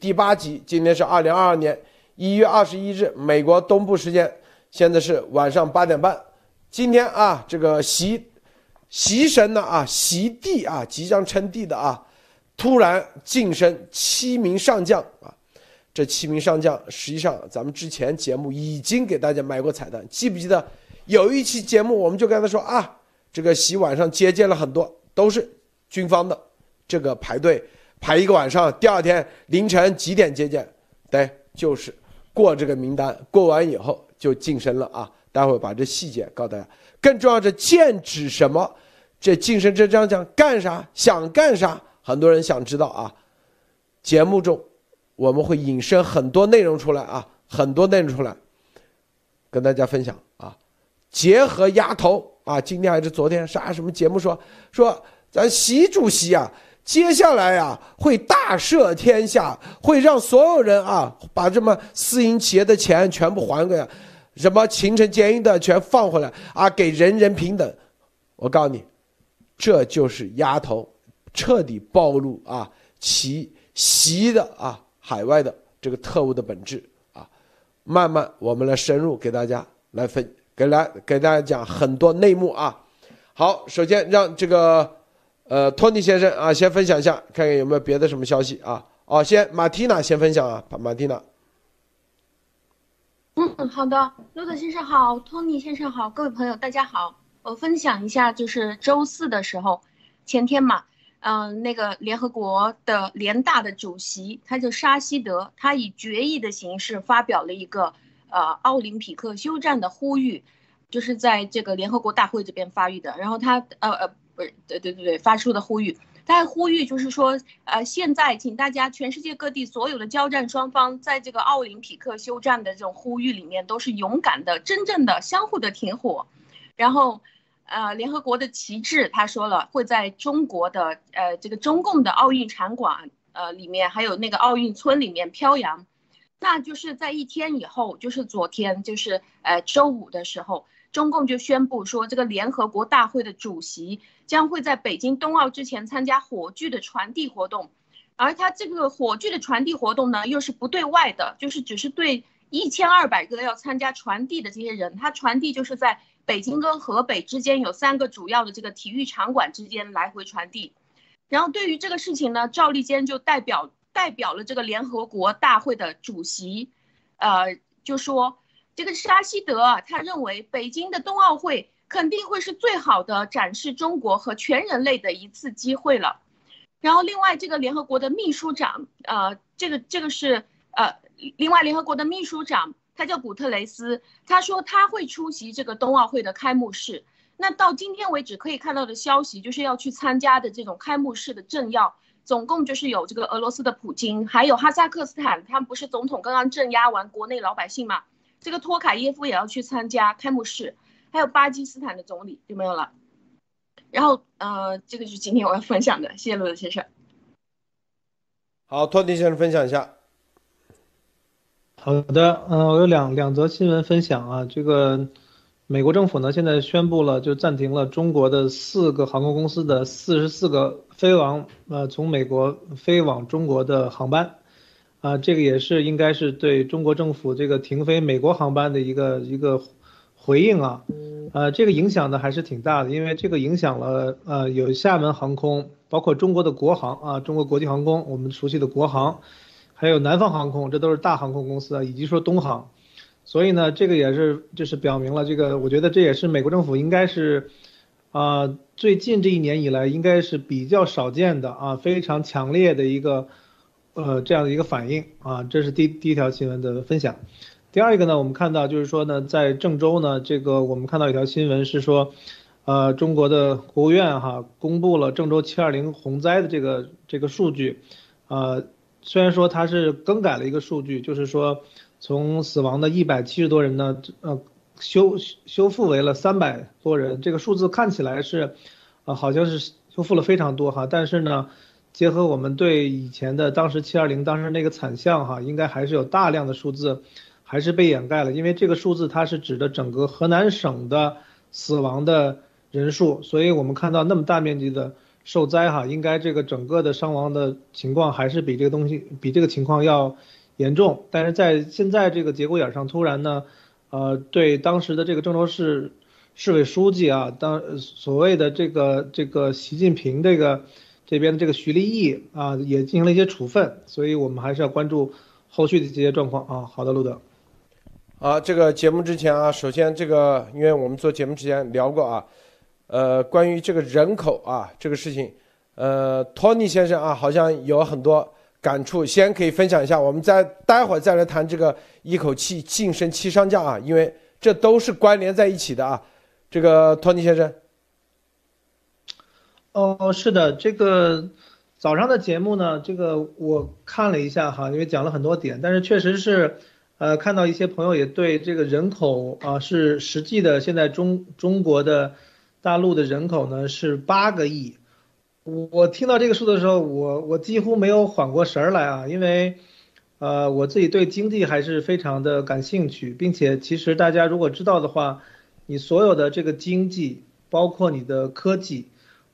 第八集。今天是二零二二年一月二十一日，美国东部时间，现在是晚上八点半。今天啊，这个习习神呢啊，习帝啊，即将称帝的啊，突然晋升七名上将啊。这七名上将，实际上咱们之前节目已经给大家买过彩蛋，记不记得？有一期节目我们就跟他说啊，这个习晚上接见了很多，都是军方的，这个排队排一个晚上，第二天凌晨几点接见？对，就是过这个名单，过完以后就晋升了啊。待会把这细节告诉大家。更重要，这剑指什么？这晋升这将将干啥？想干啥？很多人想知道啊。节目中。我们会引申很多内容出来啊，很多内容出来，跟大家分享啊。结合丫头啊，今天还是昨天啥什么节目说说咱习主席啊，接下来呀会大赦天下，会让所有人啊把这么私营企业的钱全部还给，什么秦城监狱的全放回来啊，给人人平等。我告诉你，这就是丫头彻底暴露啊，其习的啊。海外的这个特务的本质啊，慢慢我们来深入给大家来分，给来给大家讲很多内幕啊。好，首先让这个呃托尼先生啊先分享一下，看看有没有别的什么消息啊。哦，先马蒂娜先分享啊，马蒂娜。嗯，好的，罗德先生好，托尼先生好，各位朋友大家好，我分享一下，就是周四的时候，前天嘛。嗯，那个联合国的联大的主席，他叫沙希德，他以决议的形式发表了一个呃奥林匹克休战的呼吁，就是在这个联合国大会这边发育的。然后他呃呃对对对对发出的呼吁，他还呼吁就是说呃现在请大家全世界各地所有的交战双方在这个奥林匹克休战的这种呼吁里面都是勇敢的、真正的、相互的停火，然后。呃，联合国的旗帜，他说了会在中国的呃这个中共的奥运场馆呃里面，还有那个奥运村里面飘扬。那就是在一天以后，就是昨天，就是呃周五的时候，中共就宣布说，这个联合国大会的主席将会在北京冬奥之前参加火炬的传递活动，而他这个火炬的传递活动呢，又是不对外的，就是只是对一千二百个要参加传递的这些人，他传递就是在。北京跟河北之间有三个主要的这个体育场馆之间来回传递，然后对于这个事情呢，赵立坚就代表代表了这个联合国大会的主席，呃，就说这个沙希德，他认为北京的冬奥会肯定会是最好的展示中国和全人类的一次机会了。然后另外这个联合国的秘书长，呃，这个这个是呃，另外联合国的秘书长。他叫古特雷斯，他说他会出席这个冬奥会的开幕式。那到今天为止可以看到的消息，就是要去参加的这种开幕式的政要，总共就是有这个俄罗斯的普京，还有哈萨克斯坦，他们不是总统刚刚镇压完国内老百姓嘛？这个托卡耶夫也要去参加开幕式，还有巴基斯坦的总理就没有了。然后，呃，这个就是今天我要分享的，谢谢罗德先生。好，托尼先生分享一下。好的，嗯，我有两两则新闻分享啊。这个美国政府呢，现在宣布了，就暂停了中国的四个航空公司的四十四个飞往呃从美国飞往中国的航班，啊，这个也是应该是对中国政府这个停飞美国航班的一个一个回应啊。呃，这个影响呢还是挺大的，因为这个影响了呃有厦门航空，包括中国的国航啊，中国国际航空，我们熟悉的国航。还有南方航空，这都是大航空公司啊，以及说东航，所以呢，这个也是就是表明了这个，我觉得这也是美国政府应该是，啊，最近这一年以来应该是比较少见的啊，非常强烈的一个，呃，这样的一个反应啊，这是第第一条新闻的分享。第二一个呢，我们看到就是说呢，在郑州呢，这个我们看到一条新闻是说，呃，中国的国务院哈公布了郑州七二零洪灾的这个这个数据，呃。虽然说它是更改了一个数据，就是说从死亡的一百七十多人呢，呃，修修复为了三百多人，这个数字看起来是，呃，好像是修复了非常多哈，但是呢，结合我们对以前的当时七二零当时那个惨象哈，应该还是有大量的数字还是被掩盖了，因为这个数字它是指的整个河南省的死亡的人数，所以我们看到那么大面积的受灾哈，应该这个整个的伤亡的情况还是比这个东西比这个情况要严重。但是在现在这个节骨眼上，突然呢，呃，对当时的这个郑州市市委书记啊，当所谓的这个这个习近平这个这边的这个徐立毅啊，也进行了一些处分。所以我们还是要关注后续的这些状况啊。好的，路德。啊，这个节目之前啊，首先这个，因为我们做节目之前聊过啊，呃，关于这个人口啊这个事情，呃，托尼先生啊，好像有很多感触，先可以分享一下，我们再待会儿再来谈这个一口气晋升七上将啊，因为这都是关联在一起的啊，这个托尼先生。哦，是的，这个早上的节目呢，这个我看了一下哈，因为讲了很多点，但是确实是。呃，看到一些朋友也对这个人口啊，是实际的，现在中中国的大陆的人口呢是八个亿。我听到这个数的时候，我我几乎没有缓过神儿来啊，因为呃，我自己对经济还是非常的感兴趣，并且其实大家如果知道的话，你所有的这个经济，包括你的科技，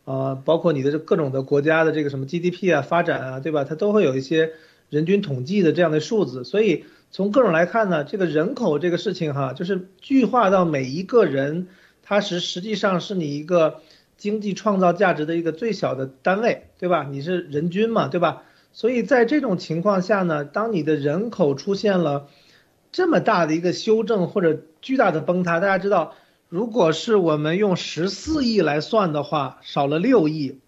啊，包括你的这各种的国家的这个什么 GDP 啊发展啊，对吧？它都会有一些人均统计的这样的数字，所以。从各种来看呢，这个人口这个事情哈，就是具化到每一个人，它是实际上是你一个经济创造价值的一个最小的单位，对吧？你是人均嘛，对吧？所以在这种情况下呢，当你的人口出现了这么大的一个修正或者巨大的崩塌，大家知道，如果是我们用十四亿来算的话，少了六亿，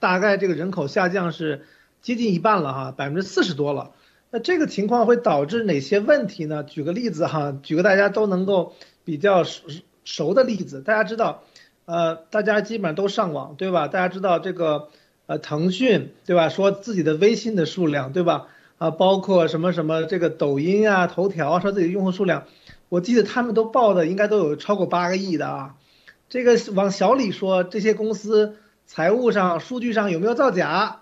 大概这个人口下降是接近一半了哈，百分之四十多了。那这个情况会导致哪些问题呢？举个例子哈，举个大家都能够比较熟熟的例子。大家知道，呃，大家基本上都上网，对吧？大家知道这个，呃，腾讯，对吧？说自己的微信的数量，对吧？啊，包括什么什么这个抖音啊、头条啊，说自己的用户数量，我记得他们都报的应该都有超过八个亿的啊。这个往小里说，这些公司财务上、数据上有没有造假，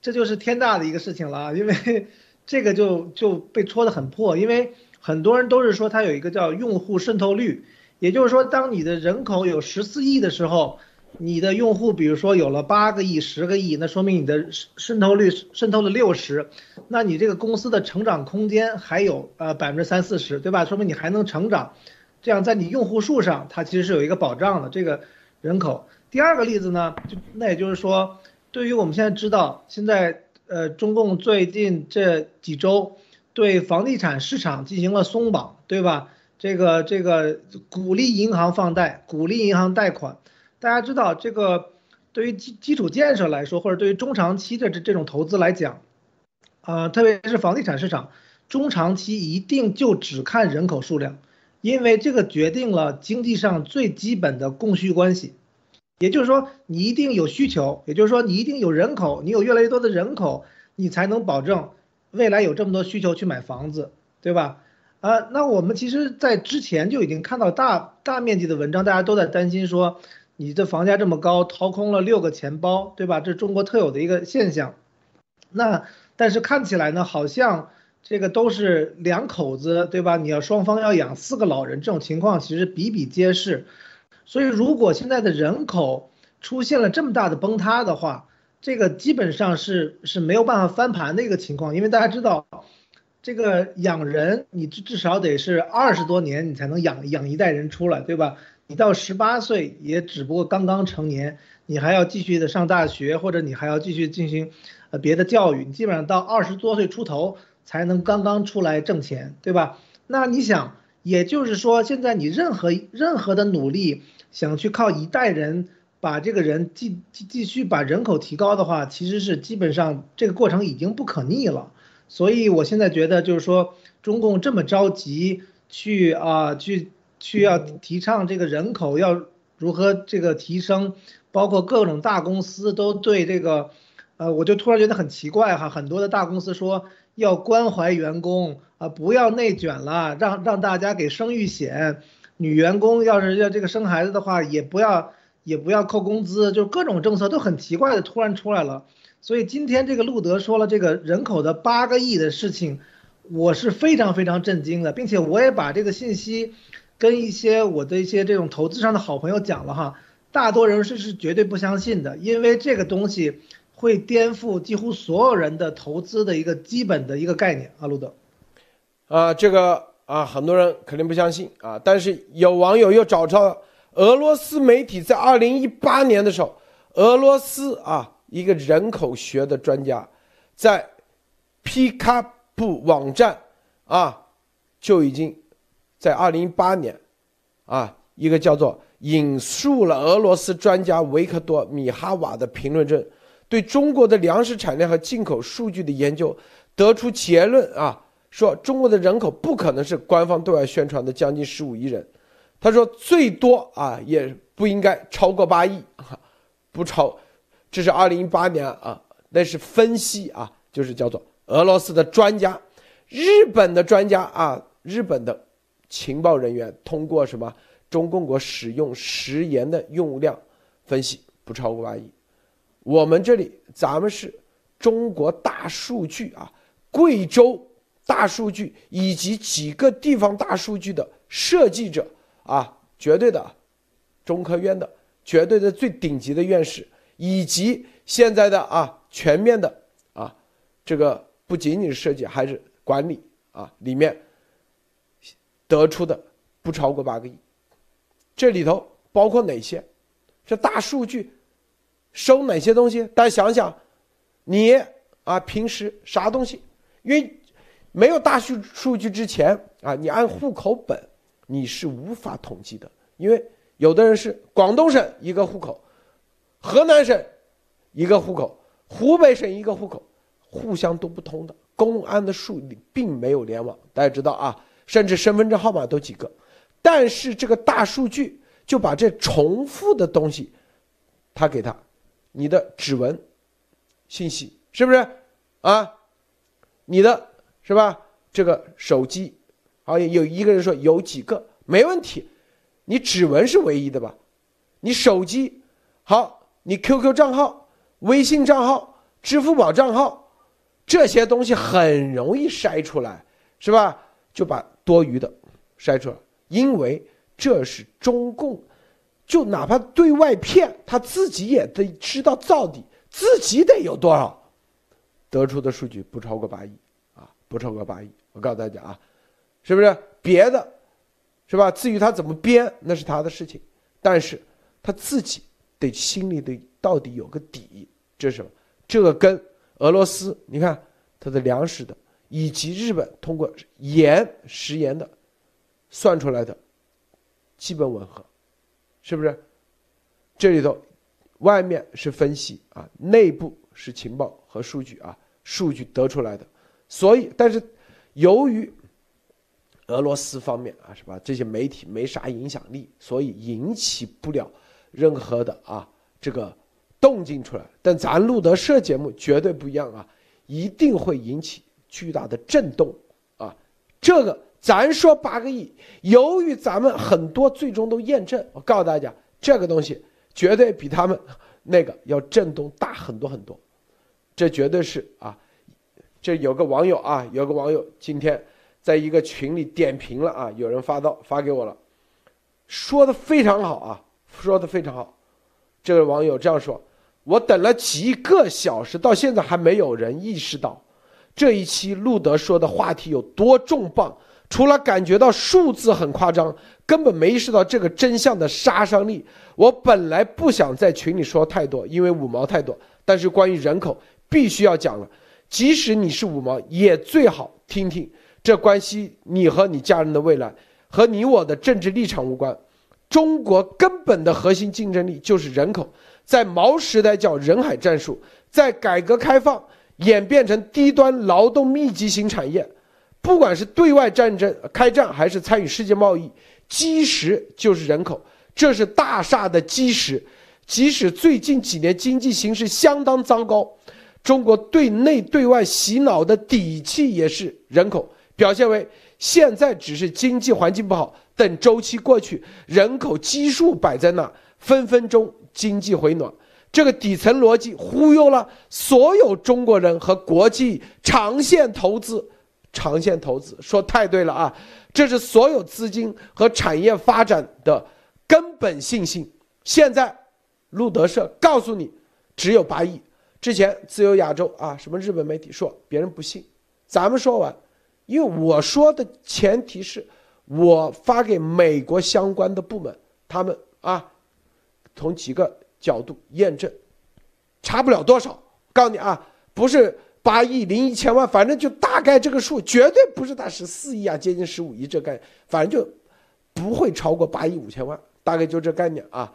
这就是天大的一个事情了，因为。这个就就被戳得很破，因为很多人都是说它有一个叫用户渗透率，也就是说，当你的人口有十四亿的时候，你的用户比如说有了八个亿、十个亿，那说明你的渗透率渗透了六十，那你这个公司的成长空间还有呃百分之三四十，对吧？说明你还能成长，这样在你用户数上它其实是有一个保障的这个人口。第二个例子呢，就那也就是说，对于我们现在知道现在。呃，中共最近这几周对房地产市场进行了松绑，对吧？这个这个鼓励银行放贷，鼓励银行贷款。大家知道，这个对于基基础建设来说，或者对于中长期的这这种投资来讲，呃，特别是房地产市场，中长期一定就只看人口数量，因为这个决定了经济上最基本的供需关系。也就是说，你一定有需求，也就是说，你一定有人口，你有越来越多的人口，你才能保证未来有这么多需求去买房子，对吧？啊，那我们其实，在之前就已经看到大大面积的文章，大家都在担心说，你这房价这么高，掏空了六个钱包，对吧？这是中国特有的一个现象。那但是看起来呢，好像这个都是两口子，对吧？你要双方要养四个老人，这种情况其实比比皆是。所以，如果现在的人口出现了这么大的崩塌的话，这个基本上是是没有办法翻盘的一个情况。因为大家知道，这个养人，你至至少得是二十多年，你才能养养一代人出来，对吧？你到十八岁也只不过刚刚成年，你还要继续的上大学，或者你还要继续进行呃别的教育，你基本上到二十多岁出头才能刚刚出来挣钱，对吧？那你想，也就是说，现在你任何任何的努力。想去靠一代人把这个人继继继续把人口提高的话，其实是基本上这个过程已经不可逆了。所以我现在觉得就是说，中共这么着急去啊去去要提倡这个人口要如何这个提升，包括各种大公司都对这个，呃，我就突然觉得很奇怪哈，很多的大公司说要关怀员工啊，不要内卷了，让让大家给生育险。女员工要是要这个生孩子的话，也不要也不要扣工资，就各种政策都很奇怪的突然出来了。所以今天这个路德说了这个人口的八个亿的事情，我是非常非常震惊的，并且我也把这个信息跟一些我的一些这种投资上的好朋友讲了哈，大多人是是绝对不相信的，因为这个东西会颠覆几乎所有人的投资的一个基本的一个概念。阿路德，啊，这个啊，很多人肯定不相信啊，但是有网友又找到俄罗斯媒体在二零一八年的时候，俄罗斯啊一个人口学的专家在皮卡布网站啊就已经在二零一八年啊一个叫做。引述了俄罗斯专家维克多·米哈瓦的评论中，对中国的粮食产量和进口数据的研究，得出结论啊，说中国的人口不可能是官方对外宣传的将近十五亿人。他说最多啊也不应该超过八亿，不超。这是二零一八年啊，那是分析啊，就是叫做俄罗斯的专家，日本的专家啊，日本的情报人员通过什么？中共国使用食盐的用量分析不超过万亿，我们这里咱们是中国大数据啊，贵州大数据以及几个地方大数据的设计者啊，绝对的中科院的绝对的最顶级的院士，以及现在的啊全面的啊这个不仅仅是设计还是管理啊里面得出的不超过八个亿。这里头包括哪些？这大数据收哪些东西？大家想想，你啊平时啥东西？因为没有大数数据之前啊，你按户口本你是无法统计的，因为有的人是广东省一个户口，河南省一个户口，湖北省一个户口，互相都不通的。公安的数并没有联网，大家知道啊，甚至身份证号码都几个。但是这个大数据就把这重复的东西，他给他，你的指纹信息是不是啊？你的是吧？这个手机，好有一个人说有几个没问题，你指纹是唯一的吧？你手机好，你 QQ 账号、微信账号、支付宝账号这些东西很容易筛出来，是吧？就把多余的筛出来。因为这是中共，就哪怕对外骗，他自己也得知道到底自己得有多少，得出的数据不超过八亿，啊，不超过八亿。我告诉大家啊，是不是别的，是吧？至于他怎么编，那是他的事情，但是他自己得心里得到底有个底。这是什么？这个跟俄罗斯，你看他的粮食的，以及日本通过盐食盐的。算出来的基本吻合，是不是？这里头外面是分析啊，内部是情报和数据啊，数据得出来的。所以，但是由于俄罗斯方面啊，是吧？这些媒体没啥影响力，所以引起不了任何的啊这个动静出来。但咱路德社节目绝对不一样啊，一定会引起巨大的震动啊，这个。咱说八个亿，由于咱们很多最终都验证，我告诉大家，这个东西绝对比他们那个要震动大很多很多，这绝对是啊。这有个网友啊，有个网友今天在一个群里点评了啊，有人发到发给我了，说的非常好啊，说的非常好。这个网友这样说：“我等了几个小时，到现在还没有人意识到这一期路德说的话题有多重磅。”除了感觉到数字很夸张，根本没意识到这个真相的杀伤力。我本来不想在群里说太多，因为五毛太多。但是关于人口，必须要讲了。即使你是五毛，也最好听听。这关系你和你家人的未来，和你我的政治立场无关。中国根本的核心竞争力就是人口，在毛时代叫人海战术，在改革开放演变成低端劳动密集型产业。不管是对外战争开战，还是参与世界贸易，基石就是人口，这是大厦的基石。即使最近几年经济形势相当糟糕，中国对内对外洗脑的底气也是人口，表现为现在只是经济环境不好，等周期过去，人口基数摆在那，分分钟经济回暖。这个底层逻辑忽悠了所有中国人和国际长线投资。长线投资说太对了啊，这是所有资金和产业发展的根本信心。现在路德社告诉你只有八亿。之前自由亚洲啊，什么日本媒体说别人不信，咱们说完，因为我说的前提是我发给美国相关的部门，他们啊，从几个角度验证，差不了多少。告诉你啊，不是八亿零一千万，反正就大概这个数，绝对不是他十四亿啊，接近十五亿这概念，反正就不会超过八亿五千万，大概就这概念啊。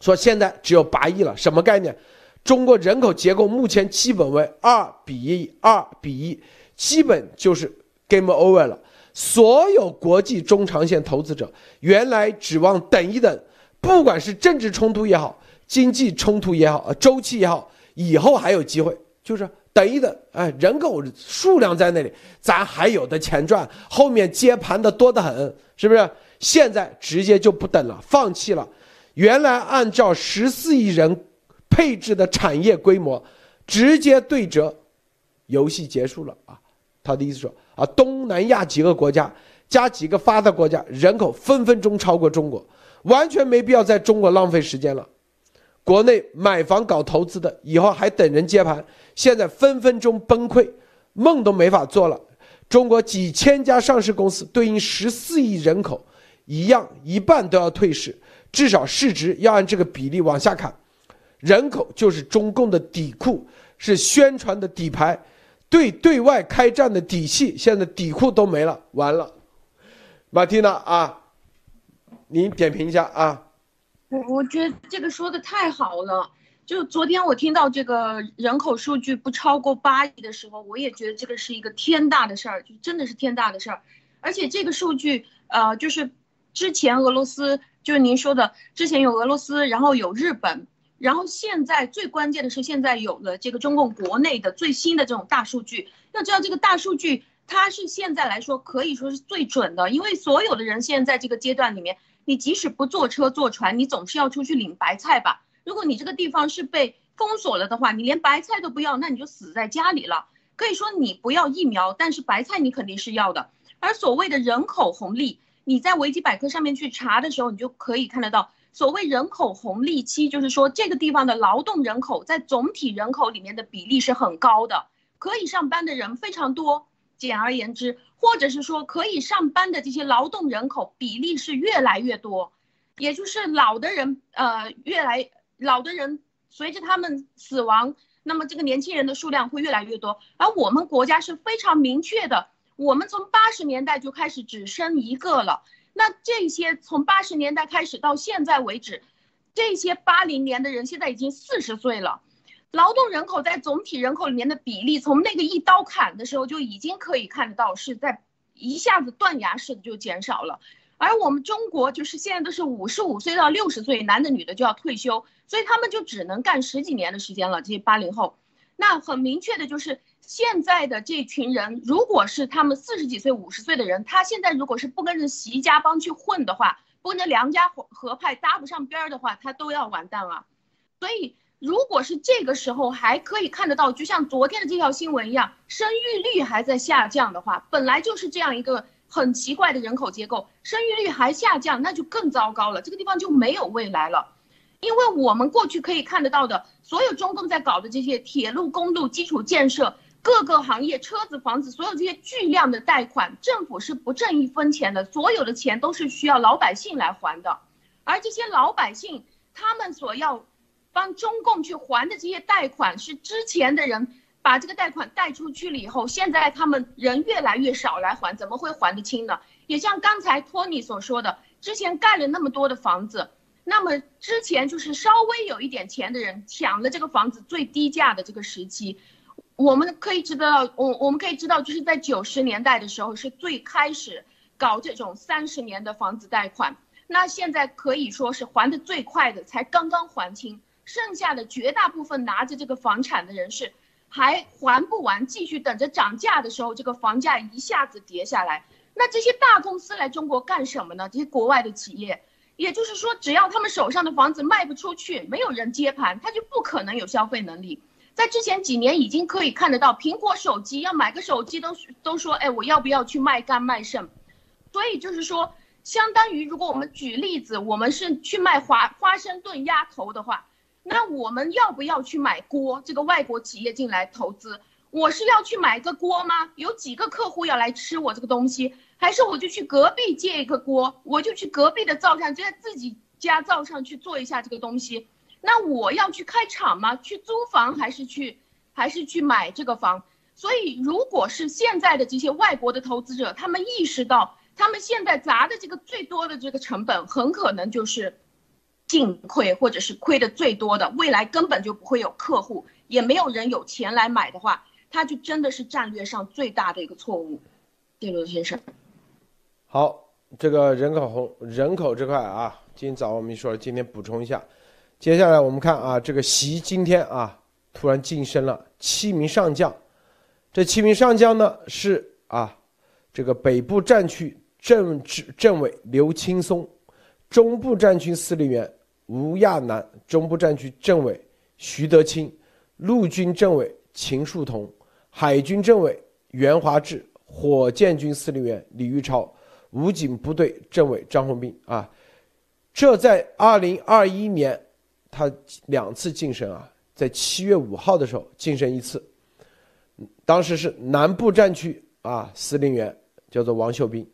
说现在只有八亿了，什么概念？中国人口结构目前基本为二比一，二比一，基本就是 game over 了。所有国际中长线投资者原来指望等一等，不管是政治冲突也好，经济冲突也好，周期也好，以后还有机会，就是等一等。哎，人口数量在那里，咱还有的钱赚，后面接盘的多得很，是不是？现在直接就不等了，放弃了。原来按照十四亿人。配置的产业规模，直接对折，游戏结束了啊！他的意思说啊，东南亚几个国家加几个发达国家，人口分分钟超过中国，完全没必要在中国浪费时间了。国内买房搞投资的，以后还等人接盘，现在分分钟崩溃，梦都没法做了。中国几千家上市公司对应十四亿人口，一样一半都要退市，至少市值要按这个比例往下砍。人口就是中共的底库，是宣传的底牌，对对外开战的底气。现在底库都没了，完了。马蒂娜啊，你点评一下啊。我我觉得这个说的太好了。就昨天我听到这个人口数据不超过八亿的时候，我也觉得这个是一个天大的事儿，就真的是天大的事儿。而且这个数据，呃，就是之前俄罗斯，就是您说的，之前有俄罗斯，然后有日本。然后现在最关键的是，现在有了这个中共国内的最新的这种大数据。要知道，这个大数据它是现在来说可以说是最准的，因为所有的人现在这个阶段里面，你即使不坐车坐船，你总是要出去领白菜吧？如果你这个地方是被封锁了的话，你连白菜都不要，那你就死在家里了。可以说你不要疫苗，但是白菜你肯定是要的。而所谓的人口红利，你在维基百科上面去查的时候，你就可以看得到。所谓人口红利期，就是说这个地方的劳动人口在总体人口里面的比例是很高的，可以上班的人非常多。简而言之，或者是说可以上班的这些劳动人口比例是越来越多，也就是老的人，呃，越来老的人随着他们死亡，那么这个年轻人的数量会越来越多。而我们国家是非常明确的，我们从八十年代就开始只生一个了。那这些从八十年代开始到现在为止，这些八零年的人现在已经四十岁了，劳动人口在总体人口里面的比例，从那个一刀砍的时候就已经可以看得到是在一下子断崖式的就减少了。而我们中国就是现在都是五十五岁到六十岁，男的女的就要退休，所以他们就只能干十几年的时间了。这些八零后，那很明确的就是。现在的这群人，如果是他们四十几岁、五十岁的人，他现在如果是不跟着习家帮去混的话，不跟着梁家合派搭不上边儿的话，他都要完蛋了。所以，如果是这个时候还可以看得到，就像昨天的这条新闻一样，生育率还在下降的话，本来就是这样一个很奇怪的人口结构，生育率还下降，那就更糟糕了，这个地方就没有未来了。因为我们过去可以看得到的，所有中共在搞的这些铁路、公路基础建设。各个行业，车子、房子，所有这些巨量的贷款，政府是不挣一分钱的，所有的钱都是需要老百姓来还的。而这些老百姓，他们所要帮中共去还的这些贷款，是之前的人把这个贷款贷出去了以后，现在他们人越来越少来还，怎么会还得清呢？也像刚才托尼所说的，之前盖了那么多的房子，那么之前就是稍微有一点钱的人抢了这个房子最低价的这个时期。我们可以知道，我我们可以知道，就是在九十年代的时候是最开始搞这种三十年的房子贷款，那现在可以说是还的最快的，才刚刚还清，剩下的绝大部分拿着这个房产的人是还还不完，继续等着涨价的时候，这个房价一下子跌下来。那这些大公司来中国干什么呢？这些国外的企业，也就是说，只要他们手上的房子卖不出去，没有人接盘，他就不可能有消费能力。在之前几年已经可以看得到，苹果手机要买个手机都都说，哎，我要不要去卖肝卖肾？所以就是说，相当于如果我们举例子，我们是去卖花华盛顿鸭头的话，那我们要不要去买锅？这个外国企业进来投资，我是要去买个锅吗？有几个客户要来吃我这个东西，还是我就去隔壁借一个锅，我就去隔壁的灶上，就在自己家灶上去做一下这个东西？那我要去开厂吗？去租房还是去还是去买这个房？所以，如果是现在的这些外国的投资者，他们意识到。他们现在砸的这个最多的这个成本，很可能就是净亏，或者是亏的最多的。未来根本就不会有客户，也没有人有钱来买的话，他就真的是战略上最大的一个错误。谢罗先生，好，这个人口红人口这块啊，今早我们说了，今天补充一下。接下来我们看啊，这个习今天啊突然晋升了七名上将，这七名上将呢是啊这个北部战区。政治政委刘青松，中部战区司令员吴亚楠，中部战区政委徐德清，陆军政委秦树同，海军政委袁华志，火箭军司令员李玉超，武警部队政委张宏斌。啊，这在二零二一年他两次晋升啊，在七月五号的时候晋升一次，当时是南部战区啊司令员叫做王秀斌。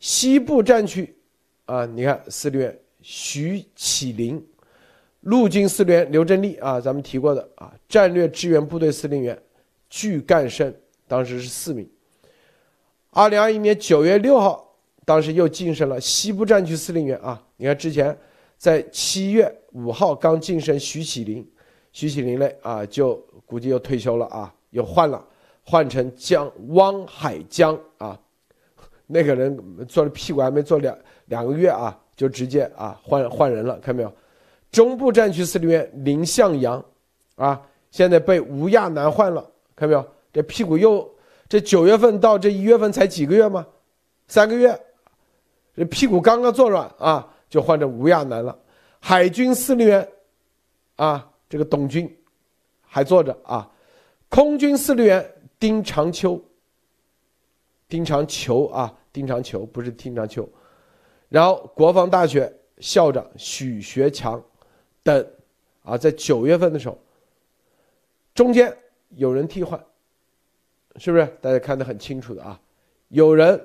西部战区，啊，你看司令员徐启林，陆军司令员刘振立啊，咱们提过的啊，战略支援部队司令员具干生，当时是四名。二零二一年九月六号，当时又晋升了西部战区司令员啊，你看之前在七月五号刚晋升徐启林，徐启林嘞啊，就估计又退休了啊，又换了，换成江汪海江啊。那个人坐的屁股还没坐两两个月啊，就直接啊换换人了，看没有？中部战区司令员林向阳，啊，现在被吴亚楠换了，看没有？这屁股又这九月份到这一月份才几个月吗？三个月，这屁股刚刚坐软啊，就换成吴亚楠了。海军司令员，啊，这个董军还坐着啊。空军司令员丁长秋。丁长球啊，丁长球不是丁长秋，然后国防大学校长许学强等啊，在九月份的时候，中间有人替换，是不是？大家看得很清楚的啊，有人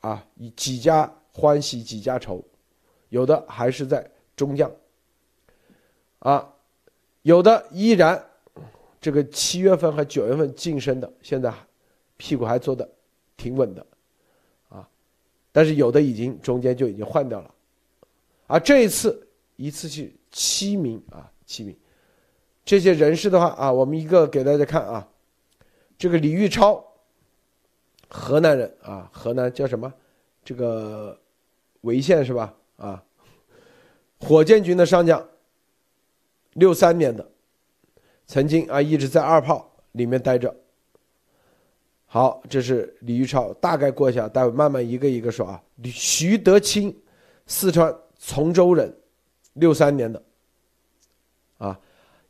啊，几家欢喜几家愁，有的还是在中将啊，有的依然这个七月份和九月份晋升的，现在屁股还坐的。挺稳的，但是有的已经中间就已经换掉了，而这一次一次性七名啊，七名，这些人士的话啊，我们一个给大家看啊，这个李玉超，河南人啊，河南叫什么？这个潍县是吧？啊，火箭军的上将，六三年的，曾经啊一直在二炮里面待着。好，这是李玉超，大概过一下，待会慢慢一个一个说啊。徐德清，四川从州人，六三年的，啊，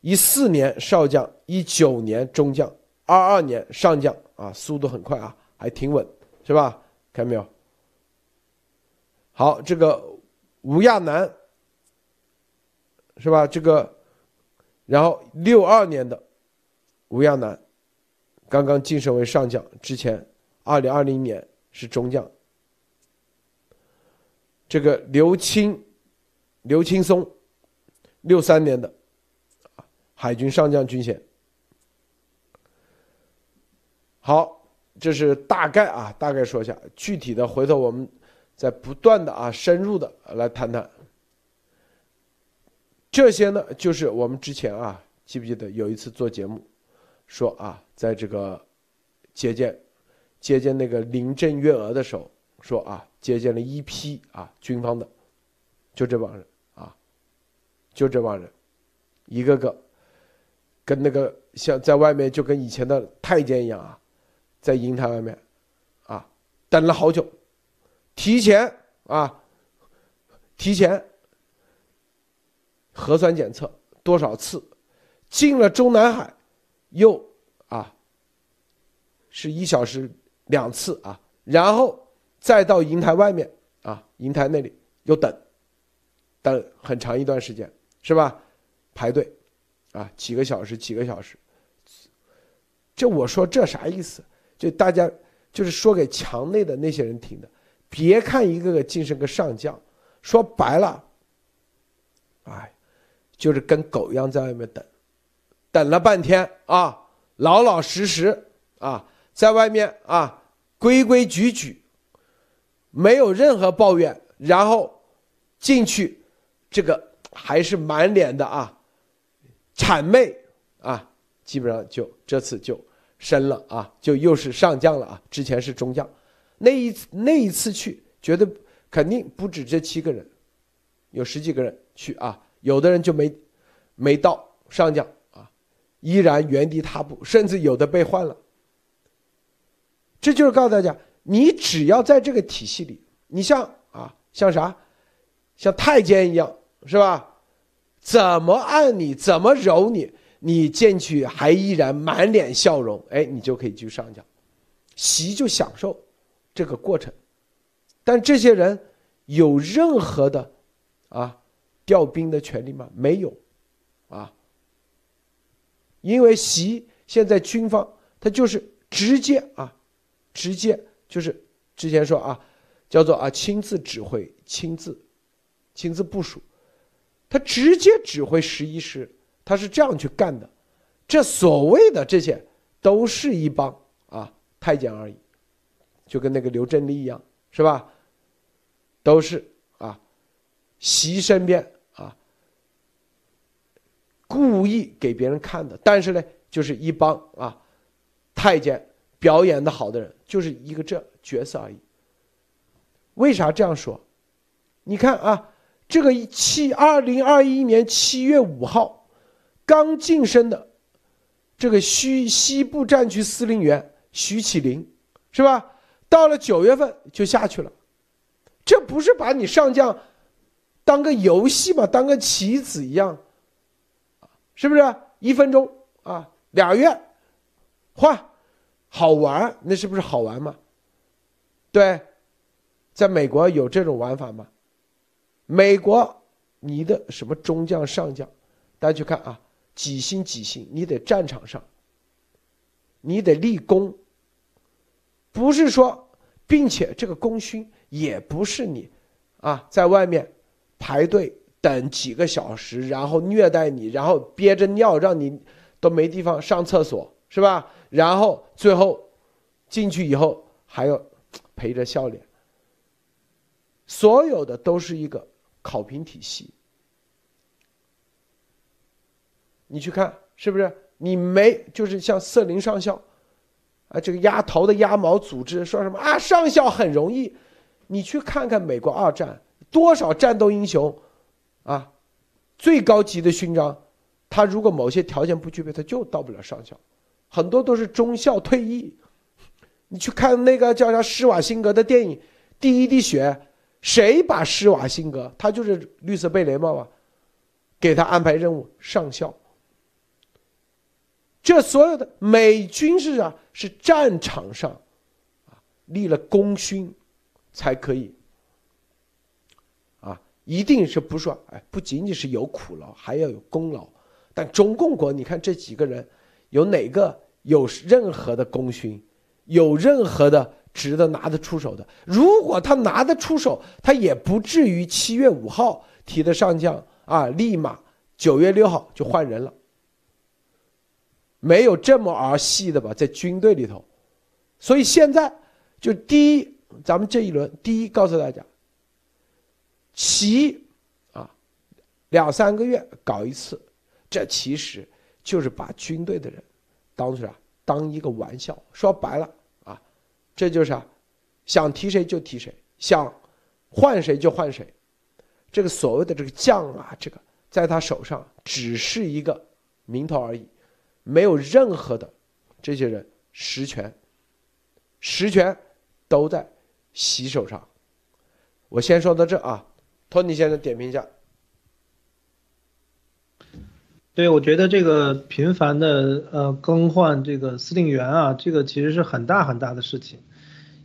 一四年少将，一九年中将，二二年上将，啊，速度很快啊，还挺稳，是吧？看到没有？好，这个吴亚楠，是吧？这个，然后六二年的吴亚楠。刚刚晋升为上将，之前二零二零年是中将。这个刘青，刘青松，六三年的，海军上将军衔。好，这是大概啊，大概说一下，具体的回头我们再不断的啊，深入的来谈谈。这些呢，就是我们之前啊，记不记得有一次做节目？说啊，在这个接见接见那个林郑月娥的时候，说啊，接见了一批啊军方的，就这帮人啊，就这帮人，一个个跟那个像在外面就跟以前的太监一样啊，在银台外面啊等了好久，提前啊提前核酸检测多少次，进了中南海。又啊，是一小时两次啊，然后再到银台外面啊，营台那里又等，等很长一段时间，是吧？排队，啊，几个小时，几个小时。这我说这啥意思？就大家就是说给墙内的那些人听的。别看一个个晋升个上将，说白了，哎，就是跟狗一样在外面等，等了半天啊，老老实实啊，在外面啊，规规矩矩，没有任何抱怨，然后进去，这个还是满脸的啊，谄媚啊，基本上就这次就升了啊，就又是上将了啊，之前是中将。那一那一次去，绝对肯定不止这七个人，有十几个人去啊，有的人就没没到上将，依然原地踏步，甚至有的被换了。这就是告诉大家，你只要在这个体系里，你像啊，像啥，像太监一样，是吧？怎么按你，怎么揉你，你进去还依然满脸笑容，哎，你就可以去上讲，习就享受。这个过程，但这些人有任何的啊调兵的权利吗？没有，啊，因为习现在军方他就是直接啊，直接就是之前说啊，叫做啊亲自指挥、亲自亲自部署，他直接指挥十一师，他是这样去干的。这所谓的这些都是一帮啊太监而已。就跟那个刘振利一样，是吧？都是啊，习身边，故意给别人看的。但是呢，就是一帮啊，太监表演的好的人，就是一个这角色而已。为啥这样说？你看啊，这个七二零二一年七月五号刚晋升的这个西西部战区司令员徐启林，是吧？到了九月份就下去了，这不是把你上将当个游戏吗？当个棋子一样，是不是？一分钟啊，俩月换，好玩，那是不是好玩吗？对，在美国有这种玩法吗？美国，你的什么中将、上将，大家去看啊，几星几星，你得战场上，你得立功。不是说，并且这个功勋也不是你，啊，在外面排队等几个小时，然后虐待你，然后憋着尿让你都没地方上厕所，是吧？然后最后进去以后还要陪着笑脸。所有的都是一个考评体系，你去看是不是？你没就是像瑟林上校。啊，这个鸭头的鸭毛组织说什么啊？上校很容易，你去看看美国二战多少战斗英雄，啊，最高级的勋章，他如果某些条件不具备，他就到不了上校，很多都是中校退役。你去看那个叫啥施瓦辛格的电影《第一滴血》，谁把施瓦辛格？他就是绿色贝雷帽啊，给他安排任务上校。这所有的美军是啊，是战场上，啊立了功勋，才可以，一定是不说哎，不仅仅是有苦劳，还要有功劳。但中共国，你看这几个人，有哪个有任何的功勋，有任何的值得拿得出手的？如果他拿得出手，他也不至于七月五号提的上将啊，立马九月六号就换人了。没有这么儿戏的吧，在军队里头，所以现在就第一，咱们这一轮第一告诉大家，其啊两三个月搞一次，这其实就是把军队的人当做啥？当一个玩笑。说白了啊，这就是啊？想提谁就提谁，想换谁就换谁。这个所谓的这个将啊，这个在他手上只是一个名头而已。没有任何的这些人实权，实权都在习手上。我先说到这啊，托尼先生点评一下。对，我觉得这个频繁的呃更换这个司令员啊，这个其实是很大很大的事情，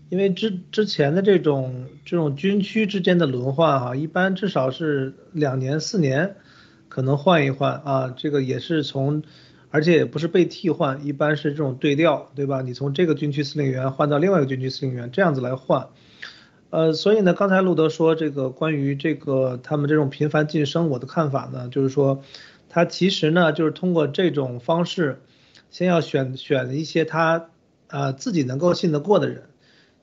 因为之之前的这种这种军区之间的轮换哈，一般至少是两年四年，可能换一换啊，这个也是从，而且也不是被替换，一般是这种对调，对吧？你从这个军区司令员换到另外一个军区司令员，这样子来换。呃，所以呢，刚才路德说这个关于这个他们这种频繁晋升，我的看法呢，就是说，他其实呢就是通过这种方式，先要选选一些他啊自己能够信得过的人，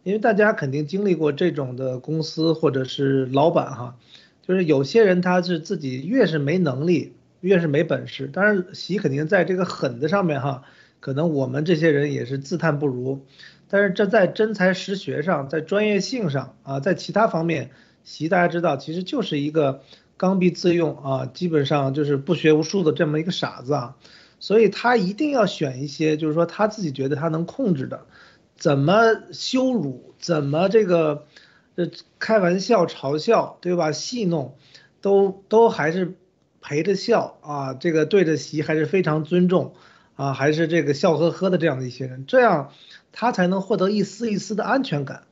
因为大家肯定经历过这种的公司或者是老板哈，就是有些人他是自己越是没能力，越是没本事，当然习肯定在这个狠的上面哈，可能我们这些人也是自叹不如。但是这在真才实学上，在专业性上啊，在其他方面，习大家知道，其实就是一个刚愎自用啊，基本上就是不学无术的这么一个傻子啊，所以他一定要选一些，就是说他自己觉得他能控制的，怎么羞辱，怎么这个，呃，开玩笑、嘲笑，对吧？戏弄，都都还是陪着笑啊，这个对着习还是非常尊重啊，还是这个笑呵呵的这样的一些人，这样。他才能获得一丝一丝的安全感，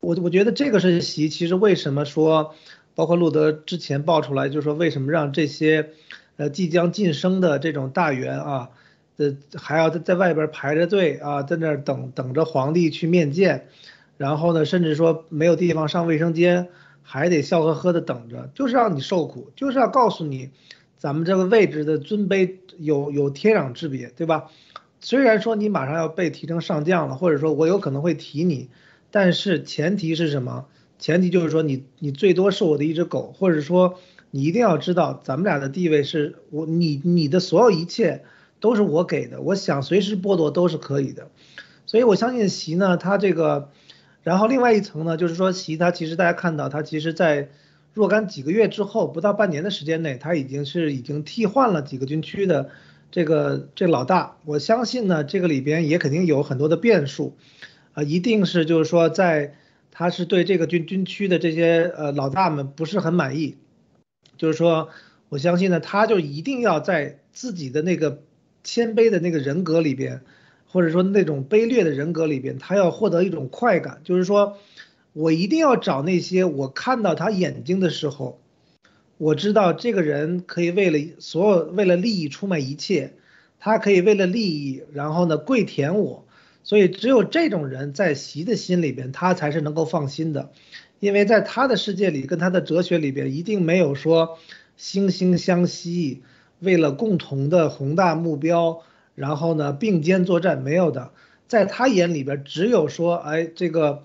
我我觉得这个是习，其实为什么说，包括路德之前爆出来，就是说为什么让这些，呃即将晋升的这种大员啊，呃还要在在外边排着队啊，在那儿等等着皇帝去面见，然后呢，甚至说没有地方上卫生间，还得笑呵呵的等着，就是让你受苦，就是要告诉你，咱们这个位置的尊卑有有天壤之别，对吧？虽然说你马上要被提成上将了，或者说我有可能会提你，但是前提是什么？前提就是说你你最多是我的一只狗，或者说你一定要知道咱们俩的地位是我你你的所有一切都是我给的，我想随时剥夺都是可以的。所以我相信习呢，他这个，然后另外一层呢，就是说习他其实大家看到他其实在若干几个月之后，不到半年的时间内，他已经是已经替换了几个军区的。这个这老大，我相信呢，这个里边也肯定有很多的变数，啊，一定是就是说，在他是对这个军军区的这些呃老大们不是很满意，就是说，我相信呢，他就一定要在自己的那个谦卑的那个人格里边，或者说那种卑劣的人格里边，他要获得一种快感，就是说我一定要找那些我看到他眼睛的时候。我知道这个人可以为了所有为了利益出卖一切，他可以为了利益，然后呢跪舔我，所以只有这种人在习的心里边，他才是能够放心的，因为在他的世界里跟他的哲学里边，一定没有说惺惺相惜，为了共同的宏大目标，然后呢并肩作战没有的，在他眼里边只有说，哎这个，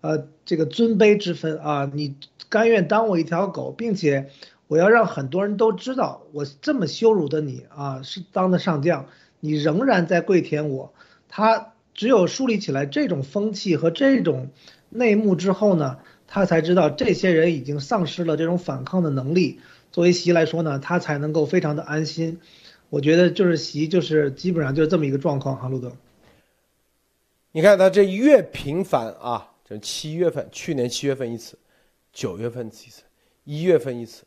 呃这个尊卑之分啊，你甘愿当我一条狗，并且。我要让很多人都知道，我这么羞辱的你啊，是当的上将，你仍然在跪舔我。他只有树立起来这种风气和这种内幕之后呢，他才知道这些人已经丧失了这种反抗的能力。作为习来说呢，他才能够非常的安心。我觉得就是习就是基本上就是这么一个状况哈，路德。你看他这越频繁啊，就七月份，去年七月份一次，九月份一次，一月份一次。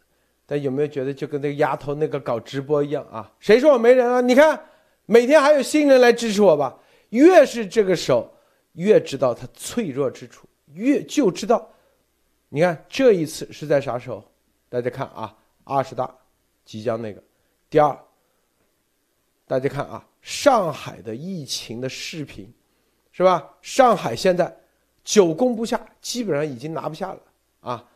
但有没有觉得就跟那个丫头那个搞直播一样啊？谁说我没人啊？你看，每天还有新人来支持我吧。越是这个时候，越知道他脆弱之处，越就知道。你看这一次是在啥时候？大家看啊，二十大即将那个。第二，大家看啊，上海的疫情的视频，是吧？上海现在久攻不下，基本上已经拿不下了啊。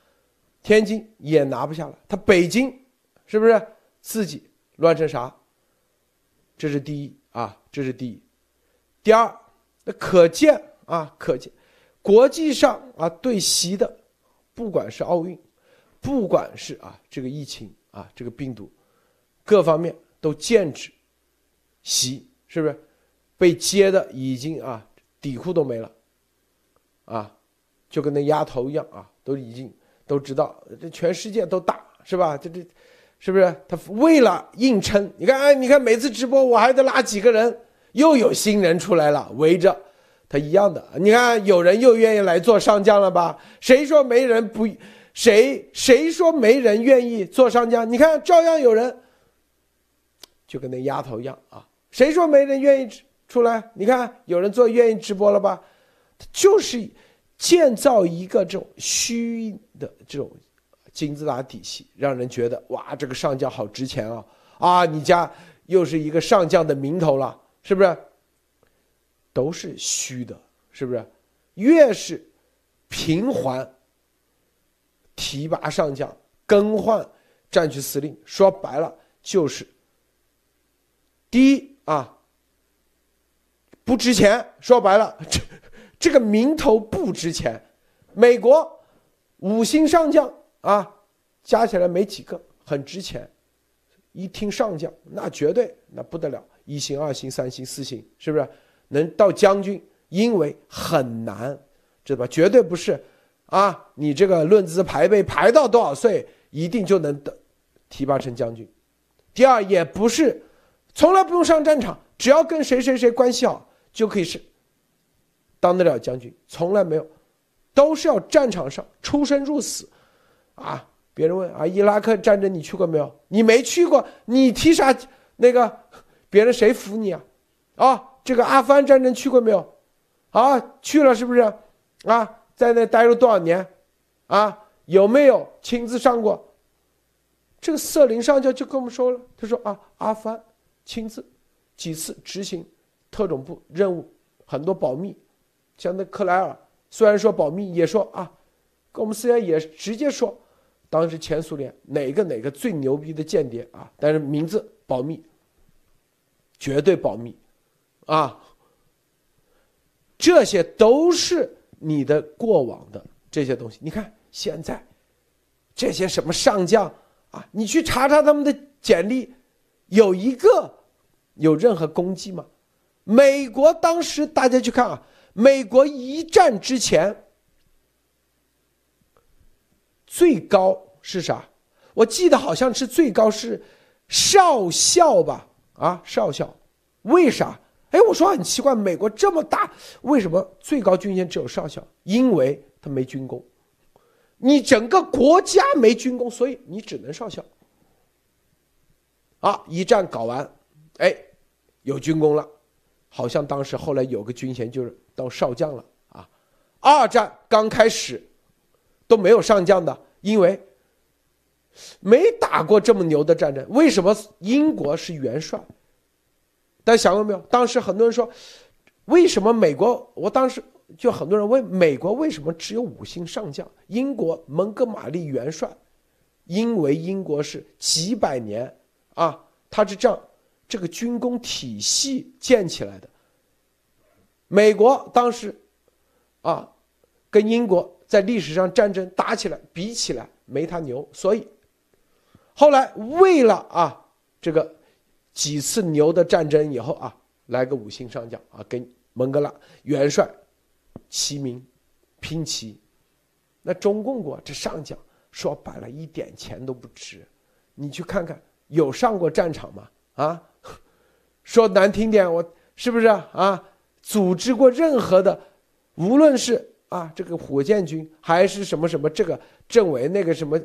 天津也拿不下了，他北京是不是自己乱成啥？这是第一啊，这是第一。第二，那可见啊，可见国际上啊对习的，不管是奥运，不管是啊这个疫情啊这个病毒，各方面都剑指习，是不是被揭的已经啊底裤都没了啊，就跟那丫头一样啊，都已经。都知道，这全世界都打是吧？这这，是不是他为了硬撑？你看，哎，你看每次直播我还得拉几个人，又有新人出来了，围着他一样的。你看有人又愿意来做上将了吧？谁说没人不？谁谁说没人愿意做上将？你看照样有人，就跟那丫头一样啊！谁说没人愿意出来？你看有人做愿意直播了吧？就是。建造一个这种虚的这种金字塔体系，让人觉得哇，这个上将好值钱啊！啊，你家又是一个上将的名头了，是不是？都是虚的，是不是？越是平缓提拔上将、更换战区司令，说白了就是第一啊，不值钱。说白了，这这个名头不值钱。美国五星上将啊，加起来没几个，很值钱。一听上将，那绝对那不得了，一星、二星、三星、四星，是不是？能到将军，因为很难，知道吧？绝对不是，啊，你这个论资排辈排到多少岁，一定就能的提拔成将军。第二，也不是，从来不用上战场，只要跟谁谁谁关系好，就可以是当得了将军，从来没有，都是要战场上出生入死，啊！别人问啊，伊拉克战争你去过没有？你没去过，你提啥那个？别人谁服你啊？啊！这个阿富汗战争去过没有？啊，去了是不是？啊，在那待了多少年？啊，有没有亲自上过？这个瑟林上校就跟我们说了，他说啊，阿富汗亲自几次执行特种部任务，很多保密。像那克莱尔虽然说保密，也说啊，跟我们虽然也直接说，当时前苏联哪个哪个最牛逼的间谍啊，但是名字保密，绝对保密。啊，这些都是你的过往的这些东西。你看现在这些什么上将啊，你去查查他们的简历，有一个有任何功绩吗？美国当时大家去看啊，美国一战之前最高是啥？我记得好像是最高是少校吧？啊，少校，为啥？哎，我说很奇怪，美国这么大，为什么最高军衔只有少校？因为他没军功，你整个国家没军功，所以你只能少校。啊，一战搞完，哎，有军功了，好像当时后来有个军衔就是到少将了啊。二战刚开始都没有上将的，因为没打过这么牛的战争。为什么英国是元帅？大家想过没有？当时很多人说，为什么美国？我当时就很多人问美国为什么只有五星上将？英国蒙哥马利元帅，因为英国是几百年啊，他是这样这个军工体系建起来的。美国当时啊，跟英国在历史上战争打起来比起来没他牛，所以后来为了啊这个。几次牛的战争以后啊，来个五星上将啊，跟蒙哥拉元帅齐名，拼齐。那中共国这上将说白了，一点钱都不值。你去看看，有上过战场吗？啊，说难听点，我是不是啊？组织过任何的，无论是啊这个火箭军还是什么什么这个政委那个什么，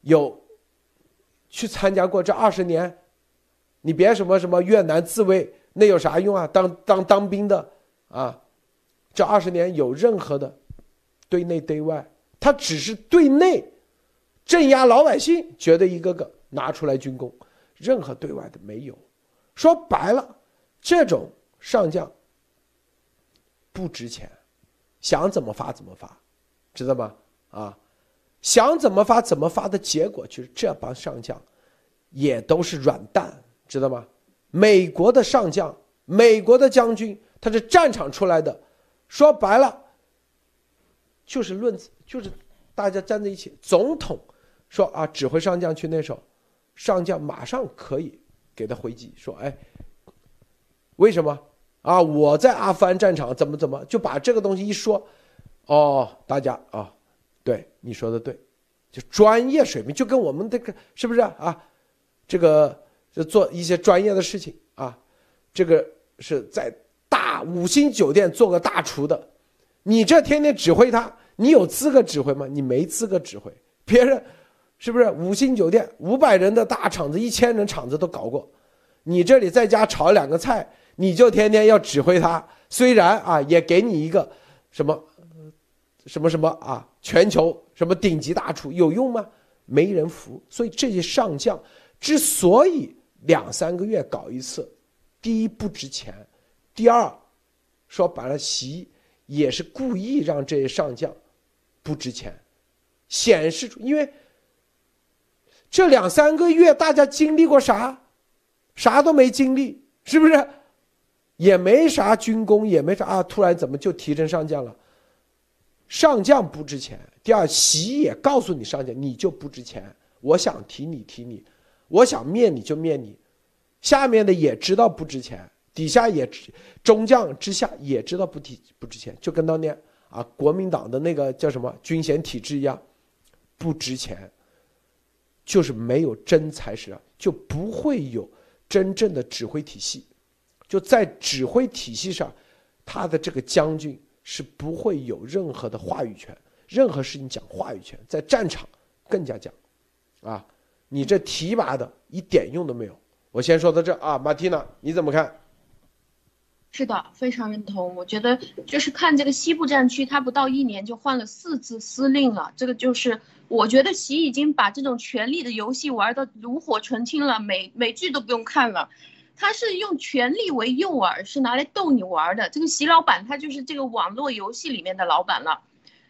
有去参加过这二十年。你别什么什么越南自卫，那有啥用啊？当当当兵的啊，这二十年有任何的对内对外，他只是对内镇压老百姓，觉得一个个拿出来军功，任何对外的没有。说白了，这种上将不值钱，想怎么发怎么发，知道吗？啊，想怎么发怎么发的结果就是这帮上将也都是软蛋。知道吗？美国的上将，美国的将军，他是战场出来的。说白了，就是论，就是大家站在一起。总统说啊，指挥上将去那时候，上将马上可以给他回击，说哎，为什么啊？我在阿富汗战场怎么怎么，就把这个东西一说，哦，大家啊，对你说的对，就专业水平，就跟我们这个是不是啊？这个。就做一些专业的事情啊，这个是在大五星酒店做个大厨的，你这天天指挥他，你有资格指挥吗？你没资格指挥。别人是不是五星酒店五百人的大厂子、一千人厂子都搞过，你这里在家炒两个菜，你就天天要指挥他。虽然啊，也给你一个什么什么什么啊，全球什么顶级大厨有用吗？没人服。所以这些上将之所以两三个月搞一次，第一不值钱，第二说白了，习也是故意让这些上将不值钱，显示出因为这两三个月大家经历过啥？啥都没经历，是不是？也没啥军功，也没啥啊，突然怎么就提成上将了？上将不值钱。第二，习也告诉你上将，你就不值钱。我想提你提你，我想灭你就灭你。下面的也知道不值钱，底下也中将之下也知道不提不值钱，就跟当年啊国民党的那个叫什么军衔体制一样，不值钱，就是没有真才实，就不会有真正的指挥体系。就在指挥体系上，他的这个将军是不会有任何的话语权，任何事情讲话语权，在战场更加讲，啊，你这提拔的一点用都没有。我先说到这啊，马蒂娜你怎么看？是的，非常认同。我觉得就是看这个西部战区，他不到一年就换了四次司令了，这个就是我觉得习已经把这种权力的游戏玩的炉火纯青了，美美剧都不用看了。他是用权力为诱饵，是拿来逗你玩的。这个习老板他就是这个网络游戏里面的老板了，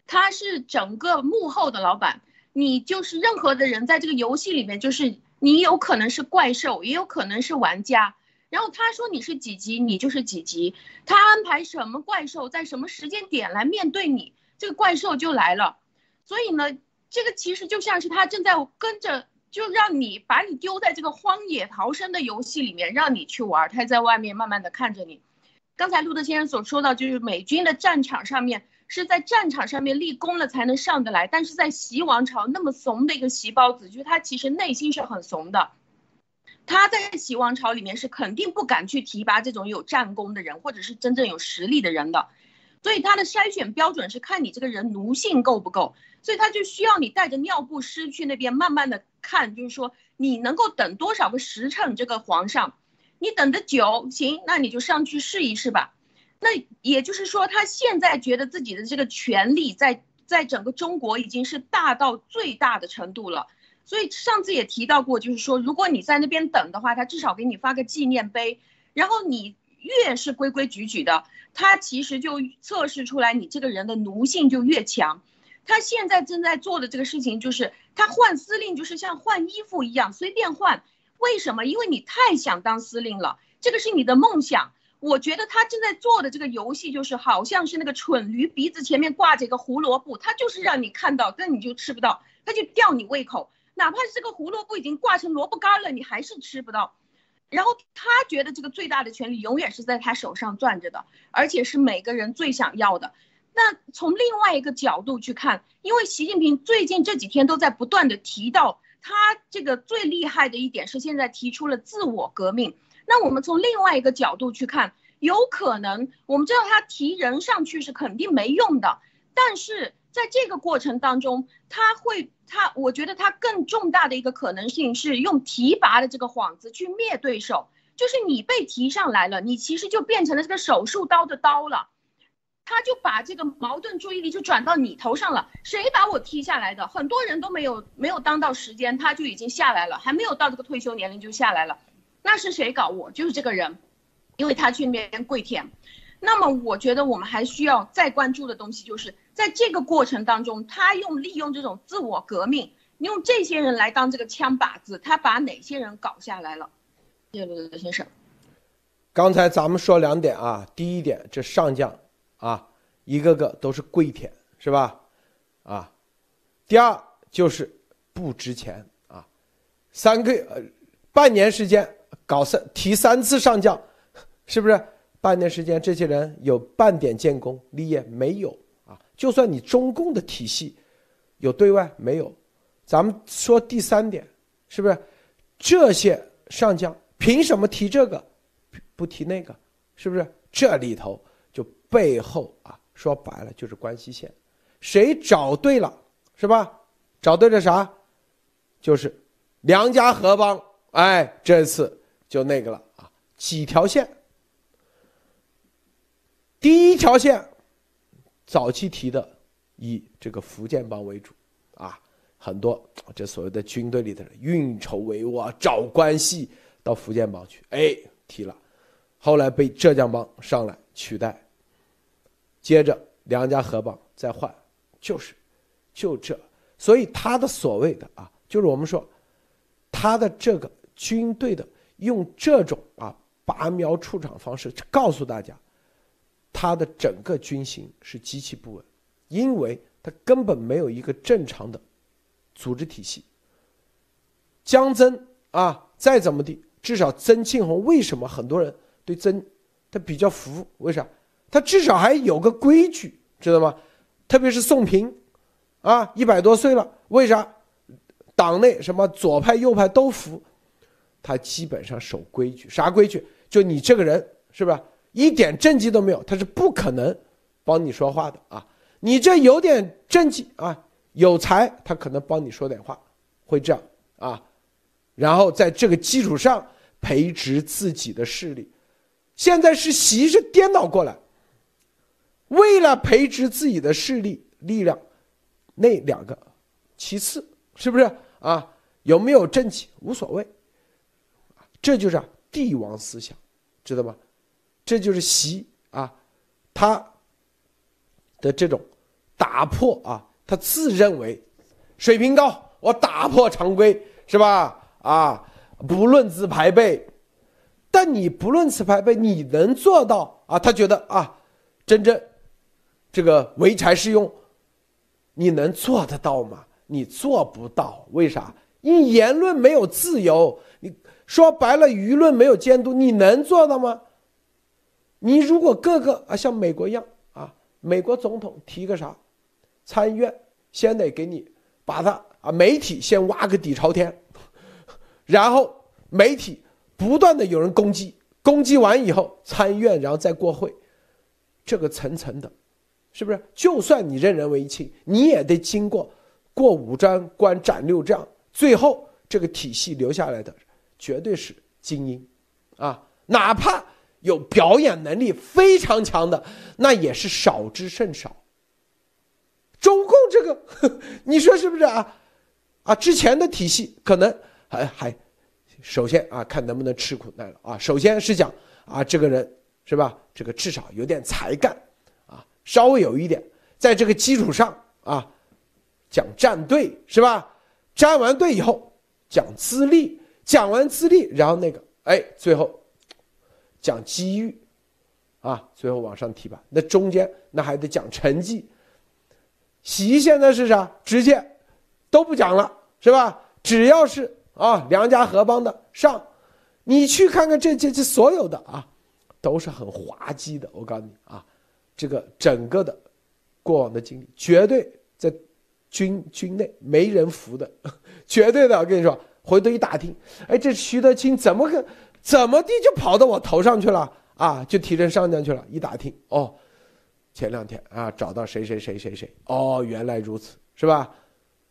他是整个幕后的老板。你就是任何的人在这个游戏里面，就是你有可能是怪兽，也有可能是玩家。然后他说你是几级，你就是几级。他安排什么怪兽在什么时间点来面对你，这个怪兽就来了。所以呢，这个其实就像是他正在跟着。就让你把你丢在这个荒野逃生的游戏里面，让你去玩，他在外面慢慢的看着你。刚才路德先生所说到，就是美军的战场上面是在战场上面立功了才能上得来，但是在习王朝那么怂的一个习包子，就是他其实内心是很怂的。他在习王朝里面是肯定不敢去提拔这种有战功的人，或者是真正有实力的人的。所以他的筛选标准是看你这个人奴性够不够，所以他就需要你带着尿不湿去那边慢慢的看，就是说你能够等多少个时辰这个皇上，你等的久行，那你就上去试一试吧。那也就是说，他现在觉得自己的这个权力在在整个中国已经是大到最大的程度了。所以上次也提到过，就是说如果你在那边等的话，他至少给你发个纪念碑，然后你。越是规规矩矩的，他其实就测试出来你这个人的奴性就越强。他现在正在做的这个事情就是，他换司令就是像换衣服一样随便换。为什么？因为你太想当司令了，这个是你的梦想。我觉得他正在做的这个游戏就是好像是那个蠢驴鼻子前面挂着一个胡萝卜，他就是让你看到，但你就吃不到，他就吊你胃口。哪怕是这个胡萝卜已经挂成萝卜干了，你还是吃不到。然后他觉得这个最大的权利永远是在他手上攥着的，而且是每个人最想要的。那从另外一个角度去看，因为习近平最近这几天都在不断的提到，他这个最厉害的一点是现在提出了自我革命。那我们从另外一个角度去看，有可能我们知道他提人上去是肯定没用的，但是。在这个过程当中，他会，他，我觉得他更重大的一个可能性是用提拔的这个幌子去灭对手，就是你被提上来了，你其实就变成了这个手术刀的刀了，他就把这个矛盾注意力就转到你头上了。谁把我踢下来的？很多人都没有没有当到时间，他就已经下来了，还没有到这个退休年龄就下来了，那是谁搞我？就是这个人，因为他去那边跪舔。那么我觉得我们还需要再关注的东西就是。在这个过程当中，他用利用这种自我革命，用这些人来当这个枪靶子，他把哪些人搞下来了？谢谢罗德先生。刚才咱们说两点啊，第一点，这上将啊，一个个都是跪舔，是吧？啊，第二就是不值钱啊，三个月呃半年时间搞三提三次上将，是不是？半年时间，这些人有半点建功立业没有？就算你中共的体系有对外没有，咱们说第三点，是不是这些上将凭什么提这个，不提那个？是不是这里头就背后啊？说白了就是关系线，谁找对了是吧？找对了啥？就是梁家河帮，哎，这次就那个了啊，几条线，第一条线。早期提的，以这个福建帮为主，啊，很多这所谓的军队里的人运筹帷幄、找关系到福建帮去，哎，提了，后来被浙江帮上来取代，接着梁家河帮再换，就是就这，所以他的所谓的啊，就是我们说他的这个军队的用这种啊拔苗助长方式告诉大家。他的整个军心是极其不稳，因为他根本没有一个正常的组织体系。江曾啊，再怎么地，至少曾庆红为什么很多人对曾他比较服？为啥？他至少还有个规矩，知道吗？特别是宋平，啊，一百多岁了，为啥？党内什么左派右派都服，他基本上守规矩。啥规矩？就你这个人，是吧？一点政绩都没有，他是不可能帮你说话的啊！你这有点政绩啊，有才，他可能帮你说点话，会这样啊。然后在这个基础上培植自己的势力。现在是习是颠倒过来，为了培植自己的势力力量，那两个其次是不是啊？有没有政绩无所谓，这就是帝王思想，知道吗？这就是习啊，他的这种打破啊，他自认为水平高，我打破常规是吧？啊，不论资排辈，但你不论资排辈，你能做到啊？他觉得啊，真正这个唯才是用，你能做得到吗？你做不到，为啥？因言论没有自由，你说白了，舆论没有监督，你能做到吗？你如果个个啊像美国一样啊，美国总统提个啥，参议院先得给你把他啊媒体先挖个底朝天，然后媒体不断的有人攻击，攻击完以后参议院然后再过会，这个层层的，是不是？就算你任人唯亲，你也得经过过五关关斩六将，最后这个体系留下来的绝对是精英，啊，哪怕。有表演能力非常强的，那也是少之甚少。中共这个，你说是不是啊？啊，之前的体系可能还还，首先啊，看能不能吃苦耐劳啊。首先是讲啊，这个人是吧？这个至少有点才干啊，稍微有一点，在这个基础上啊，讲站队是吧？站完队以后讲资历，讲完资历，然后那个哎，最后。讲机遇，啊，最后往上提拔。那中间那还得讲成绩。习现在是啥？直接都不讲了，是吧？只要是啊，梁家河帮的上，你去看看这这这所有的啊，都是很滑稽的。我告诉你啊，这个整个的过往的经历，绝对在军军内没人服的，绝对的。我跟你说，回头一打听，哎，这徐德清怎么个？怎么地就跑到我头上去了啊？就提着上将去了。一打听，哦，前两天啊找到谁谁谁谁谁，哦，原来如此，是吧？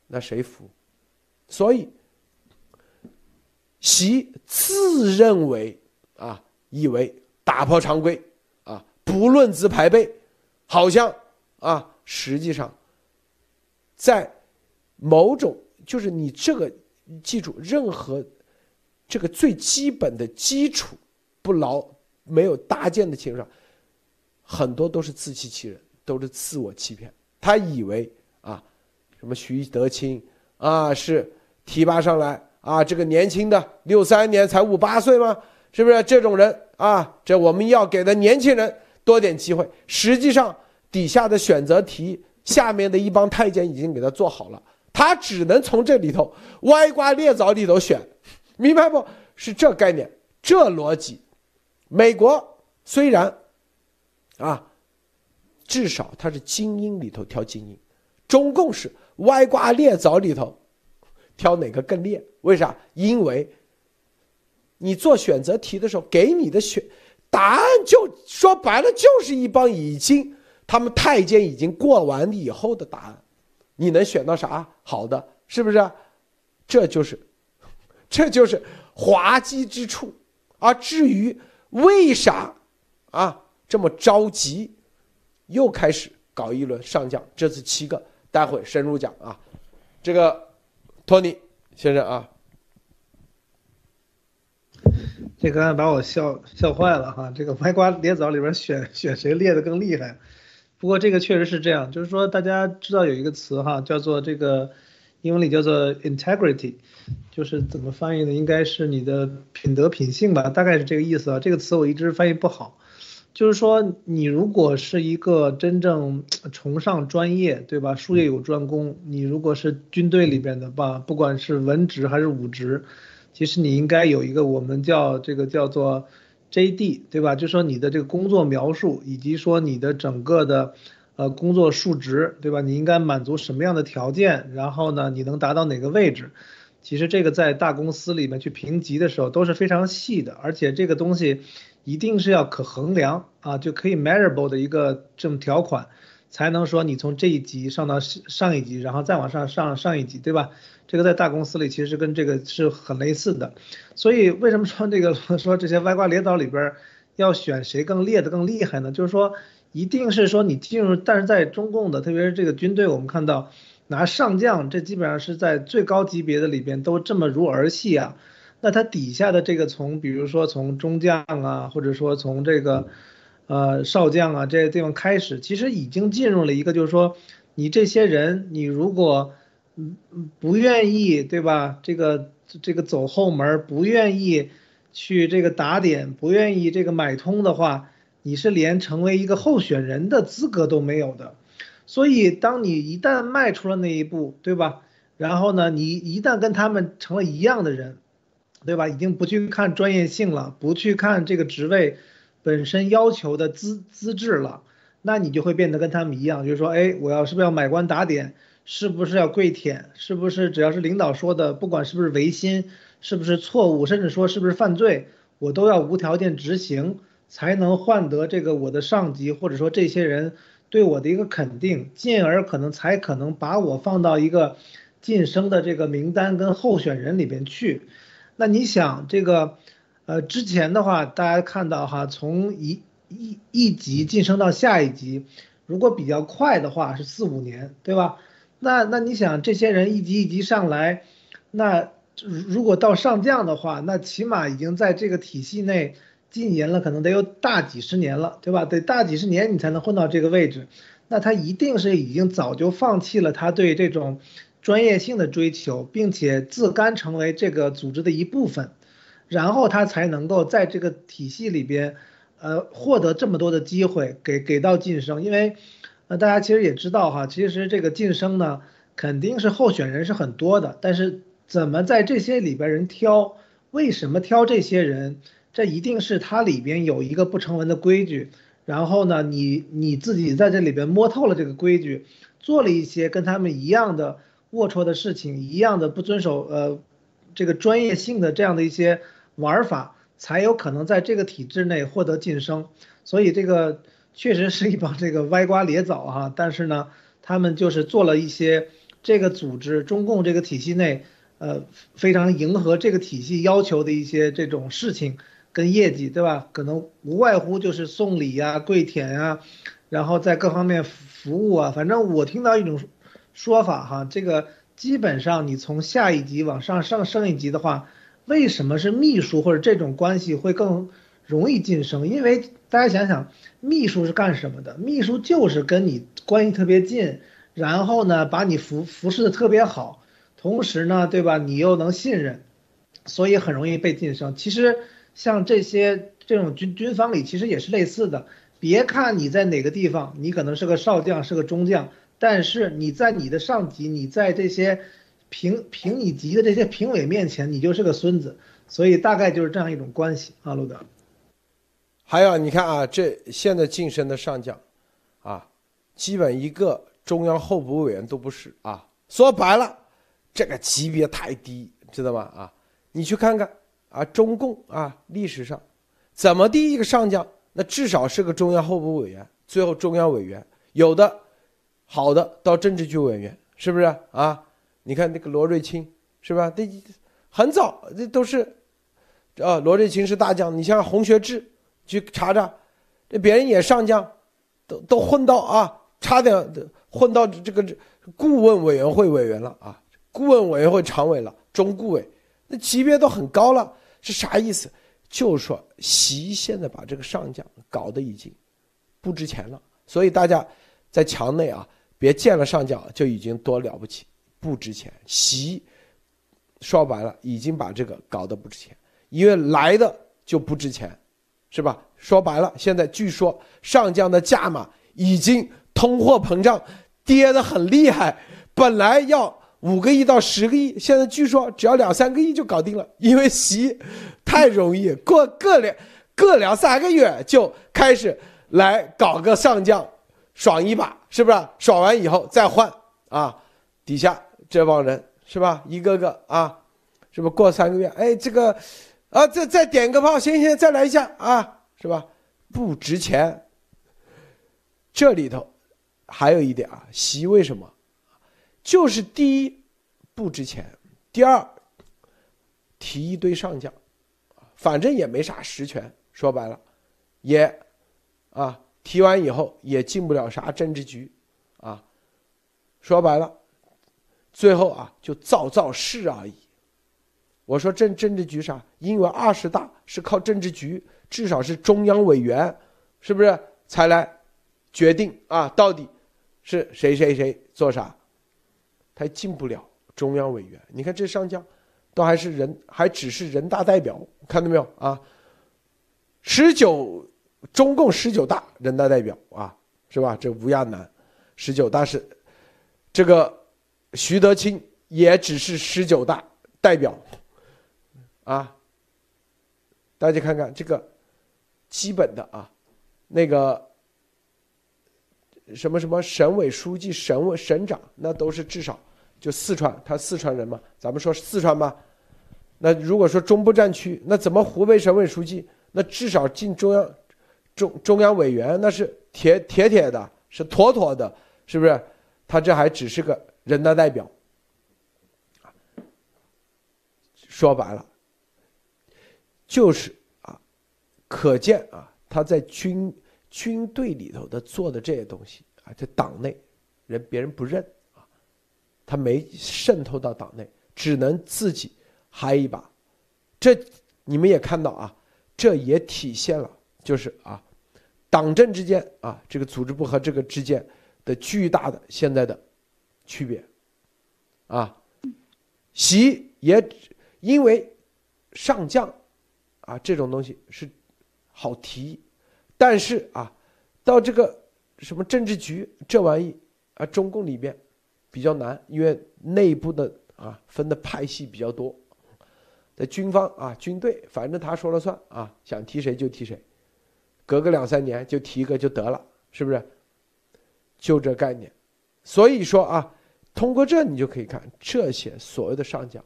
那谁服？所以，习自认为啊，以为打破常规啊，不论资排辈，好像啊，实际上，在某种就是你这个记住任何。这个最基本的基础不牢，没有搭建的基础上，很多都是自欺欺人，都是自我欺骗。他以为啊，什么徐德清啊是提拔上来啊，这个年轻的六三年才五八岁吗？是不是这种人啊？这我们要给的年轻人多点机会。实际上底下的选择题，下面的一帮太监已经给他做好了，他只能从这里头歪瓜裂枣里头选。明白不？是这概念，这逻辑。美国虽然，啊，至少它是精英里头挑精英，中共是歪瓜裂枣里头挑哪个更烈？为啥？因为你做选择题的时候，给你的选答案就说白了就是一帮已经他们太监已经过完以后的答案，你能选到啥好的？是不是？这就是。这就是滑稽之处，啊至于为啥啊这么着急，又开始搞一轮上将，这次七个，待会深入讲啊。这个托尼先生啊，这刚才把我笑笑坏了哈。这个歪瓜裂枣里边选选谁裂的更厉害？不过这个确实是这样，就是说大家知道有一个词哈，叫做这个英文里叫做 integrity，就是怎么翻译呢？应该是你的品德品性吧，大概是这个意思啊。这个词我一直翻译不好。就是说，你如果是一个真正崇尚专业，对吧？术业有专攻。你如果是军队里边的吧，不管是文职还是武职，其实你应该有一个我们叫这个叫做 JD，对吧？就说你的这个工作描述，以及说你的整个的呃工作数值，对吧？你应该满足什么样的条件？然后呢，你能达到哪个位置？其实这个在大公司里面去评级的时候都是非常细的，而且这个东西。一定是要可衡量啊，就可以 measurable 的一个这种条款，才能说你从这一级上到上一级，然后再往上上上一级，对吧？这个在大公司里其实跟这个是很类似的。所以为什么说这个 说这些歪瓜裂枣里边要选谁更裂的更厉害呢？就是说一定是说你进入，但是在中共的，特别是这个军队，我们看到拿上将，这基本上是在最高级别的里边都这么如儿戏啊。那他底下的这个从，比如说从中将啊，或者说从这个，呃少将啊这些地方开始，其实已经进入了一个，就是说，你这些人，你如果，嗯不愿意，对吧？这个这个走后门，不愿意去这个打点，不愿意这个买通的话，你是连成为一个候选人的资格都没有的。所以，当你一旦迈出了那一步，对吧？然后呢，你一旦跟他们成了一样的人。对吧？已经不去看专业性了，不去看这个职位本身要求的资资质了，那你就会变得跟他们一样，就是说，哎，我要是不是要买官打点，是不是要跪舔，是不是只要是领导说的，不管是不是违心，是不是错误，甚至说是不是犯罪，我都要无条件执行，才能换得这个我的上级或者说这些人对我的一个肯定，进而可能才可能把我放到一个晋升的这个名单跟候选人里边去。那你想这个，呃，之前的话，大家看到哈，从一一一级晋升到下一级，如果比较快的话是四五年，对吧？那那你想这些人一级一级上来，那如果到上将的话，那起码已经在这个体系内禁言了，可能得有大几十年了，对吧？得大几十年你才能混到这个位置，那他一定是已经早就放弃了他对这种。专业性的追求，并且自甘成为这个组织的一部分，然后他才能够在这个体系里边，呃，获得这么多的机会，给给到晋升。因为，呃，大家其实也知道哈，其实这个晋升呢，肯定是候选人是很多的，但是怎么在这些里边人挑，为什么挑这些人？这一定是它里边有一个不成文的规矩，然后呢，你你自己在这里边摸透了这个规矩，做了一些跟他们一样的。龌龊的事情一样的不遵守呃，这个专业性的这样的一些玩法，才有可能在这个体制内获得晋升。所以这个确实是一帮这个歪瓜裂枣哈，但是呢，他们就是做了一些这个组织中共这个体系内呃非常迎合这个体系要求的一些这种事情跟业绩，对吧？可能无外乎就是送礼呀、跪舔呀，然后在各方面服务啊。反正我听到一种。说法哈，这个基本上你从下一级往上上升一级的话，为什么是秘书或者这种关系会更容易晋升？因为大家想想，秘书是干什么的？秘书就是跟你关系特别近，然后呢把你服服侍的特别好，同时呢，对吧？你又能信任，所以很容易被晋升。其实像这些这种军军方里其实也是类似的。别看你在哪个地方，你可能是个少将，是个中将。但是你在你的上级，你在这些评评你级的这些评委面前，你就是个孙子，所以大概就是这样一种关系啊，路德。还有你看啊，这现在晋升的上将，啊，基本一个中央候补委员都不是啊。说白了，这个级别太低，知道吗？啊，你去看看啊，中共啊历史上，怎么第一个上将，那至少是个中央候补委员，最后中央委员，有的。好的，到政治局委员是不是啊？你看那个罗瑞卿是吧？这很早，这都是，啊，罗瑞卿是大将。你像洪学智，去查查，这别人也上将，都都混到啊差点混到这个顾问委员会委员了啊，顾问委员会常委了，中顾委，那级别都很高了，是啥意思？就是说习现在把这个上将搞得已经不值钱了，所以大家在墙内啊，别见了上将就已经多了不起，不值钱。习说白了，已经把这个搞得不值钱，因为来的就不值钱，是吧？说白了，现在据说上将的价码已经通货膨胀跌得很厉害，本来要五个亿到十个亿，现在据说只要两三个亿就搞定了，因为习太容易，过个两个两三个月就开始来搞个上将，爽一把，是不是？爽完以后再换啊，底下这帮人。是吧？一个个啊，是不是过三个月？哎，这个，啊，再再点个炮，行行，再来一下啊，是吧？不值钱。这里头还有一点啊，习为什么？就是第一不值钱，第二提一堆上将，反正也没啥实权，说白了，也啊提完以后也进不了啥政治局，啊，说白了。最后啊，就造造势而已。我说政政治局啥？因为二十大是靠政治局，至少是中央委员，是不是才来决定啊？到底是谁谁谁做啥？他进不了中央委员。你看这上将，都还是人，还只是人大代表，看到没有啊？十九中共十九大人大代表啊，是吧？这吴亚楠，十九大是这个。徐德清也只是十九大代表，啊，大家看看这个基本的啊，那个什么什么省委书记、省委省长，那都是至少就四川，他四川人嘛，咱们说四川吧。那如果说中部战区，那怎么湖北省委书记，那至少进中央中中央委员，那是铁铁铁的，是妥妥的，是不是？他这还只是个。人大代表，说白了，就是啊，可见啊，他在军军队里头的做的这些东西啊，在党内人别人不认啊，他没渗透到党内，只能自己嗨一把。这你们也看到啊，这也体现了就是啊，党政之间啊，这个组织部和这个之间的巨大的现在的。区别，啊，习也因为上将啊这种东西是好提议，但是啊，到这个什么政治局这玩意啊，中共里边比较难，因为内部的啊分的派系比较多，在军方啊军队，反正他说了算啊，想提谁就提谁，隔个两三年就提一个就得了，是不是？就这概念。所以说啊，通过这你就可以看这些所谓的上将，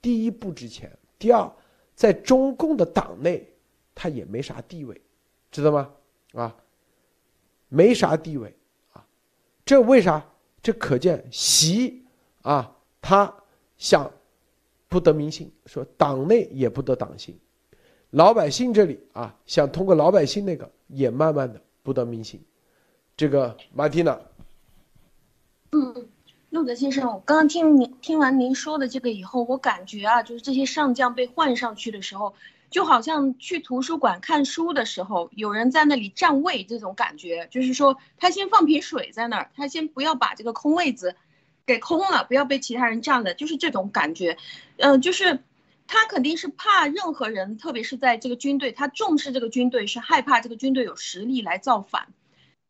第一不值钱，第二在中共的党内他也没啥地位，知道吗？啊，没啥地位啊，这为啥？这可见习啊，他想不得民心，说党内也不得党心，老百姓这里啊，想通过老百姓那个也慢慢的不得民心，这个马蒂娜。嗯，陆德先生，我刚刚听您听完您说的这个以后，我感觉啊，就是这些上将被换上去的时候，就好像去图书馆看书的时候，有人在那里占位这种感觉，就是说他先放瓶水在那儿，他先不要把这个空位子给空了，不要被其他人占了，就是这种感觉。嗯，就是他肯定是怕任何人，特别是在这个军队，他重视这个军队，是害怕这个军队有实力来造反，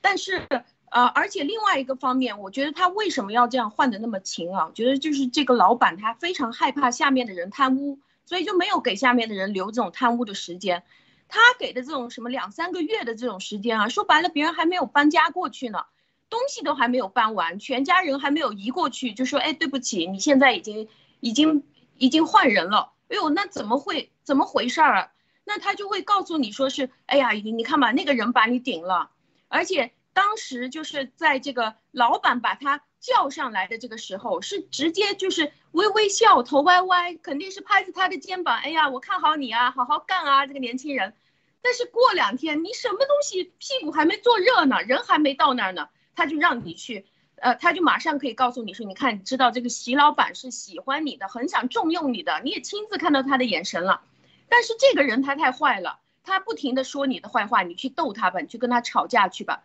但是。呃，而且另外一个方面，我觉得他为什么要这样换的那么勤啊？我觉得就是这个老板他非常害怕下面的人贪污，所以就没有给下面的人留这种贪污的时间。他给的这种什么两三个月的这种时间啊，说白了，别人还没有搬家过去呢，东西都还没有搬完，全家人还没有移过去，就说哎，对不起，你现在已经已经已经换人了。哎呦，那怎么会怎么回事儿？那他就会告诉你说是，哎呀，你你看吧，那个人把你顶了，而且。当时就是在这个老板把他叫上来的这个时候，是直接就是微微笑，头歪歪，肯定是拍着他的肩膀，哎呀，我看好你啊，好好干啊，这个年轻人。但是过两天，你什么东西屁股还没坐热呢，人还没到那儿呢，他就让你去，呃，他就马上可以告诉你说，你看，你知道这个习老板是喜欢你的，很想重用你的，你也亲自看到他的眼神了。但是这个人他太坏了，他不停的说你的坏话，你去逗他吧，你去跟他吵架去吧。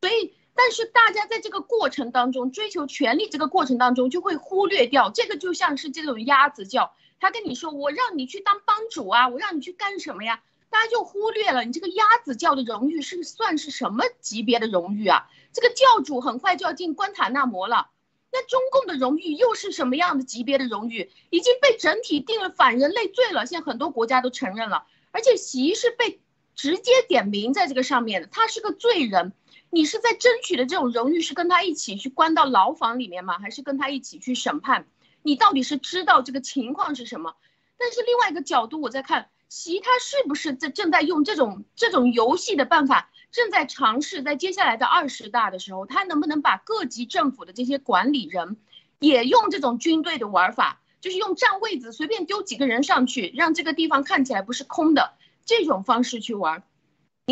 所以，但是大家在这个过程当中追求权力这个过程当中，就会忽略掉这个，就像是这种鸭子叫，他跟你说我让你去当帮主啊，我让你去干什么呀？大家就忽略了你这个鸭子叫的荣誉是算是什么级别的荣誉啊？这个教主很快就要进关塔那摩了，那中共的荣誉又是什么样的级别的荣誉？已经被整体定了反人类罪了，现在很多国家都承认了，而且习是被直接点名在这个上面的，他是个罪人。你是在争取的这种荣誉是跟他一起去关到牢房里面吗？还是跟他一起去审判？你到底是知道这个情况是什么？但是另外一个角度，我在看。习他是不是在正在用这种这种游戏的办法，正在尝试在接下来的二十大的时候，他能不能把各级政府的这些管理人，也用这种军队的玩法，就是用占位子随便丢几个人上去，让这个地方看起来不是空的这种方式去玩？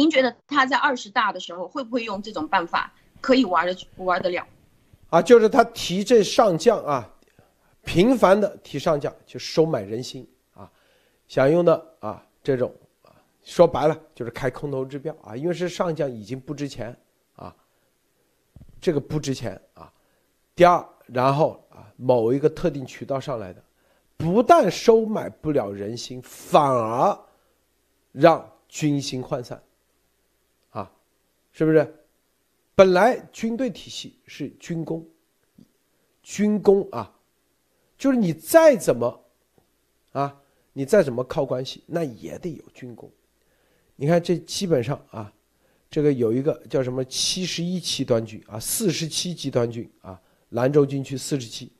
您觉得他在二十大的时候会不会用这种办法可以玩的玩得了？啊，就是他提这上将啊，频繁的提上将，就收买人心啊。想用的啊，这种啊，说白了就是开空头支票啊，因为是上将已经不值钱啊，这个不值钱啊。第二，然后啊，某一个特定渠道上来的，不但收买不了人心，反而让军心涣散，是不是？本来军队体系是军工，军工啊，就是你再怎么啊。你再怎么靠关系，那也得有军功。你看，这基本上啊，这个有一个叫什么七十一集团军啊，四十七集团军啊，兰州军区四十七。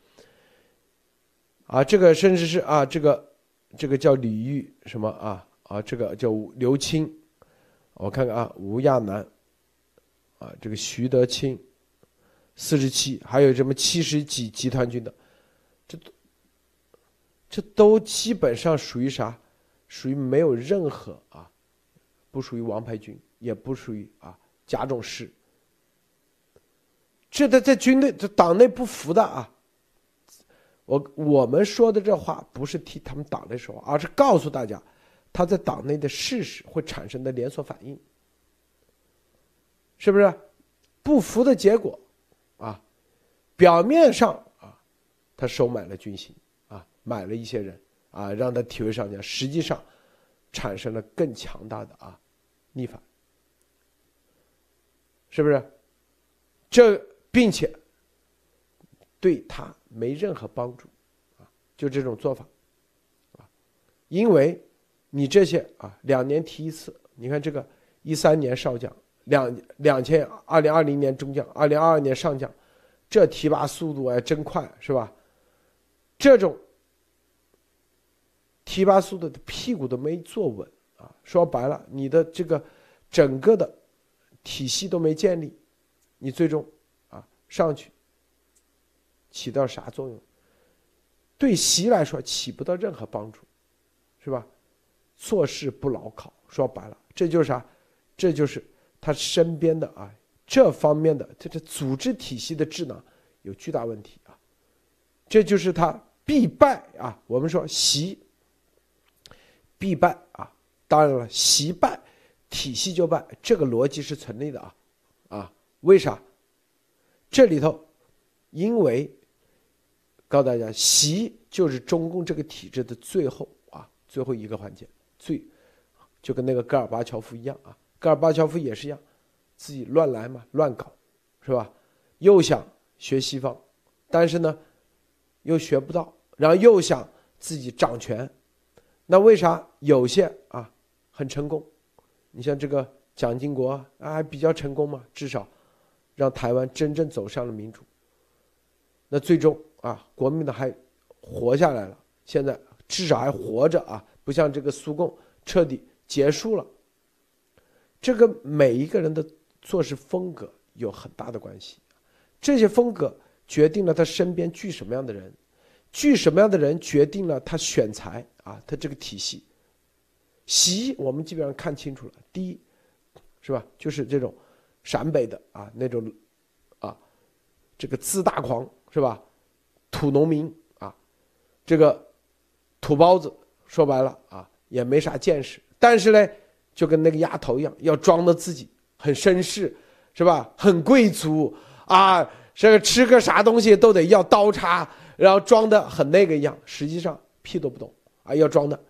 啊，这个甚至是啊，这个这个叫李玉什么啊啊，这个叫刘青，我看看啊，吴亚楠，啊，这个徐德清，四十七，还有什么七十几集团军的，这都。这都基本上属于啥？属于没有任何啊，不属于王牌军，也不属于啊甲种师。这在在军队、这党内不服的啊。我我们说的这话不是替他们党内说话，而是告诉大家，他在党内的事实会产生的连锁反应，是不是？不服的结果啊，表面上啊，他收买了军心啊。买了一些人啊，让他体位上将，实际上产生了更强大的啊逆反，是不是？这并且对他没任何帮助啊，就这种做法啊，因为你这些啊两年提一次，你看这个一三年少将，两两千二零二零年中将，二零二二年上将，这提拔速度还真快，是吧？这种。提拔速度的屁股都没坐稳啊！说白了，你的这个整个的体系都没建立，你最终啊上去起到啥作用？对习来说起不到任何帮助，是吧？做事不牢靠，说白了，这就是啥？这就是他身边的啊这方面的这这组织体系的智囊有巨大问题啊！这就是他必败啊！我们说习。必败啊！当然了，习败，体系就败，这个逻辑是成立的啊！啊，为啥？这里头，因为告诉大家，习就是中共这个体制的最后啊，最后一个环节，最就跟那个戈尔巴乔夫一样啊，戈尔巴乔夫也是一样，自己乱来嘛，乱搞，是吧？又想学西方，但是呢，又学不到，然后又想自己掌权。那为啥有些啊很成功？你像这个蒋经国啊，比较成功嘛，至少让台湾真正走上了民主。那最终啊，国民党还活下来了，现在至少还活着啊，不像这个苏共彻底结束了。这跟每一个人的做事风格有很大的关系，这些风格决定了他身边聚什么样的人。聚什么样的人决定了他选材啊，他这个体系。习我们基本上看清楚了，第一，是吧？就是这种陕北的啊那种啊这个自大狂是吧？土农民啊，这个土包子，说白了啊，也没啥见识，但是呢，就跟那个丫头一样，要装的自己很绅士，是吧？很贵族啊，这个吃个啥东西都得要刀叉，然后装的很那个一样，实际上屁都不懂啊，要装的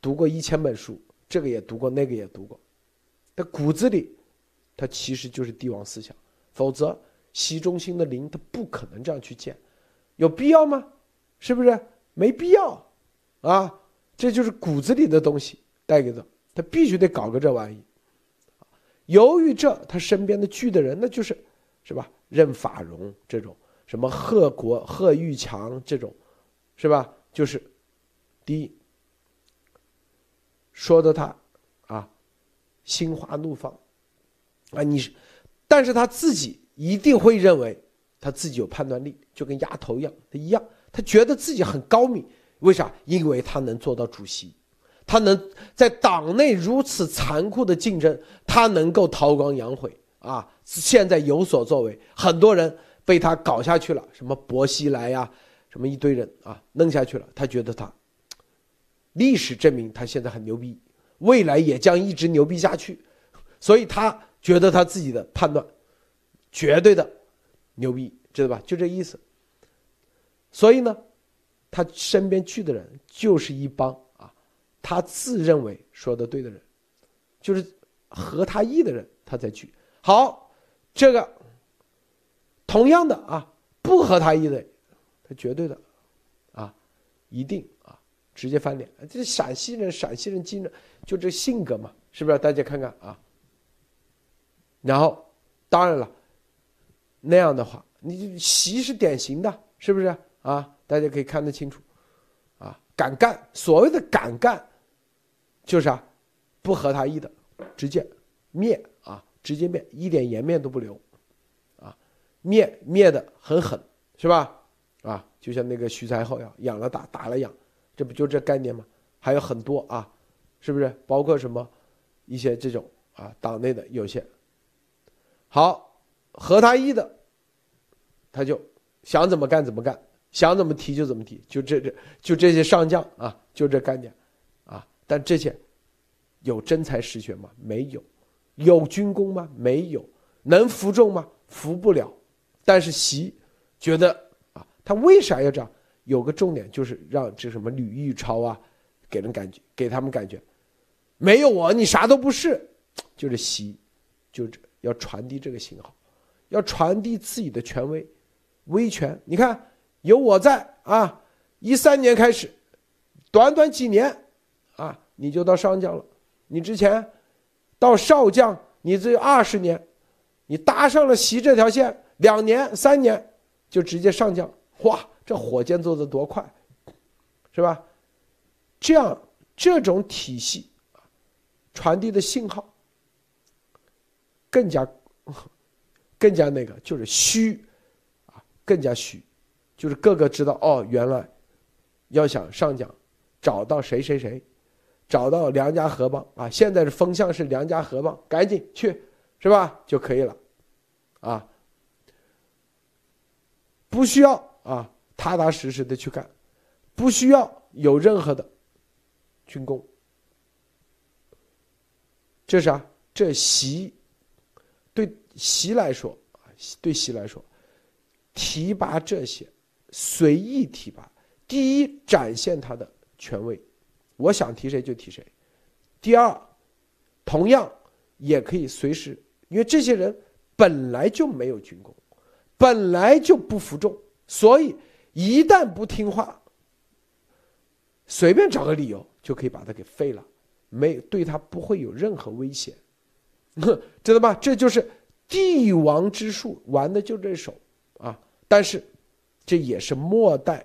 读过一千本书，这个也读过，那个也读过，他骨子里，他其实就是帝王思想，否则习中心的灵他不可能这样去建。有必要吗？是不是没必要？啊，这就是骨子里的东西带给他，他必须得搞个这玩意。由于这，他身边的聚的人，那就是，是吧？任法荣这种，什么贺国、贺玉强这种，是吧？就是，第一，说的他，啊，心花怒放，啊，你，但是他自己一定会认为。他自己有判断力，就跟丫头一样，他一样，他觉得自己很高明。为啥？因为他能做到主席，他能在党内如此残酷的竞争，他能够韬光养晦啊！现在有所作为，很多人被他搞下去了，什么薄熙来呀，什么一堆人啊，弄下去了。他觉得他，历史证明他现在很牛逼，未来也将一直牛逼下去，所以他觉得他自己的判断，绝对的。牛逼，知道吧？就这意思。所以呢，他身边去的人就是一帮，他自认为说的对的人，就是合他意的人，他才去。好，这个同样的啊，不合他意的，他绝对的啊，一定啊，直接翻脸。这陕西人，陕西人精着就这性格嘛，是不是？大家看看啊。然后，当然了。那样的话，你习是典型的，是不是啊？大家可以看得清楚，啊，敢干，所谓的敢干，就是啊，不合他意的，直接灭啊，直接灭，一点颜面都不留，啊，灭灭的很狠，是吧？啊，就像那个徐才厚呀，养了打，打了养，这不就这概念吗？还有很多啊，是不是？包括什么一些这种啊，党内的有些，好。合他意的，他就想怎么干怎么干，想怎么提就怎么提，就这这就这些上将啊，就这概念，但这些有真才实学吗？没有，有军功吗？没有，能服众吗？服不了。但是习觉得啊，他为啥要这样？有个重点就是让这什么吕玉超啊，给人感觉给他们感觉，没有我你啥都不是，就是习，就这要传递这个信号。要传递自己的权威、威权。你看，有我在啊，一三年开始，短短几年，啊，你就到上将了。你之前到少将，你只有二十年，你搭上了习这条线，两年、三年就直接上将。哇，这火箭做的多快，是吧？这样这种体系传递的信号更加。更加那个就是虚，啊，更加虚，就是个个知道哦，原来要想上将，找到谁谁谁，找到梁家河帮啊，现在的风向是梁家河帮，赶紧去，是吧？就可以了，啊，不需要啊，踏踏实实的去干，不需要有任何的军功，这是啥？这习对。习来说啊，对习来说，提拔这些随意提拔，第一展现他的权威，我想提谁就提谁；第二，同样也可以随时，因为这些人本来就没有军功，本来就不服众，所以一旦不听话，随便找个理由就可以把他给废了，没对他不会有任何危险，知道吧？这就是。帝王之术玩的就这手，啊！但是，这也是末代，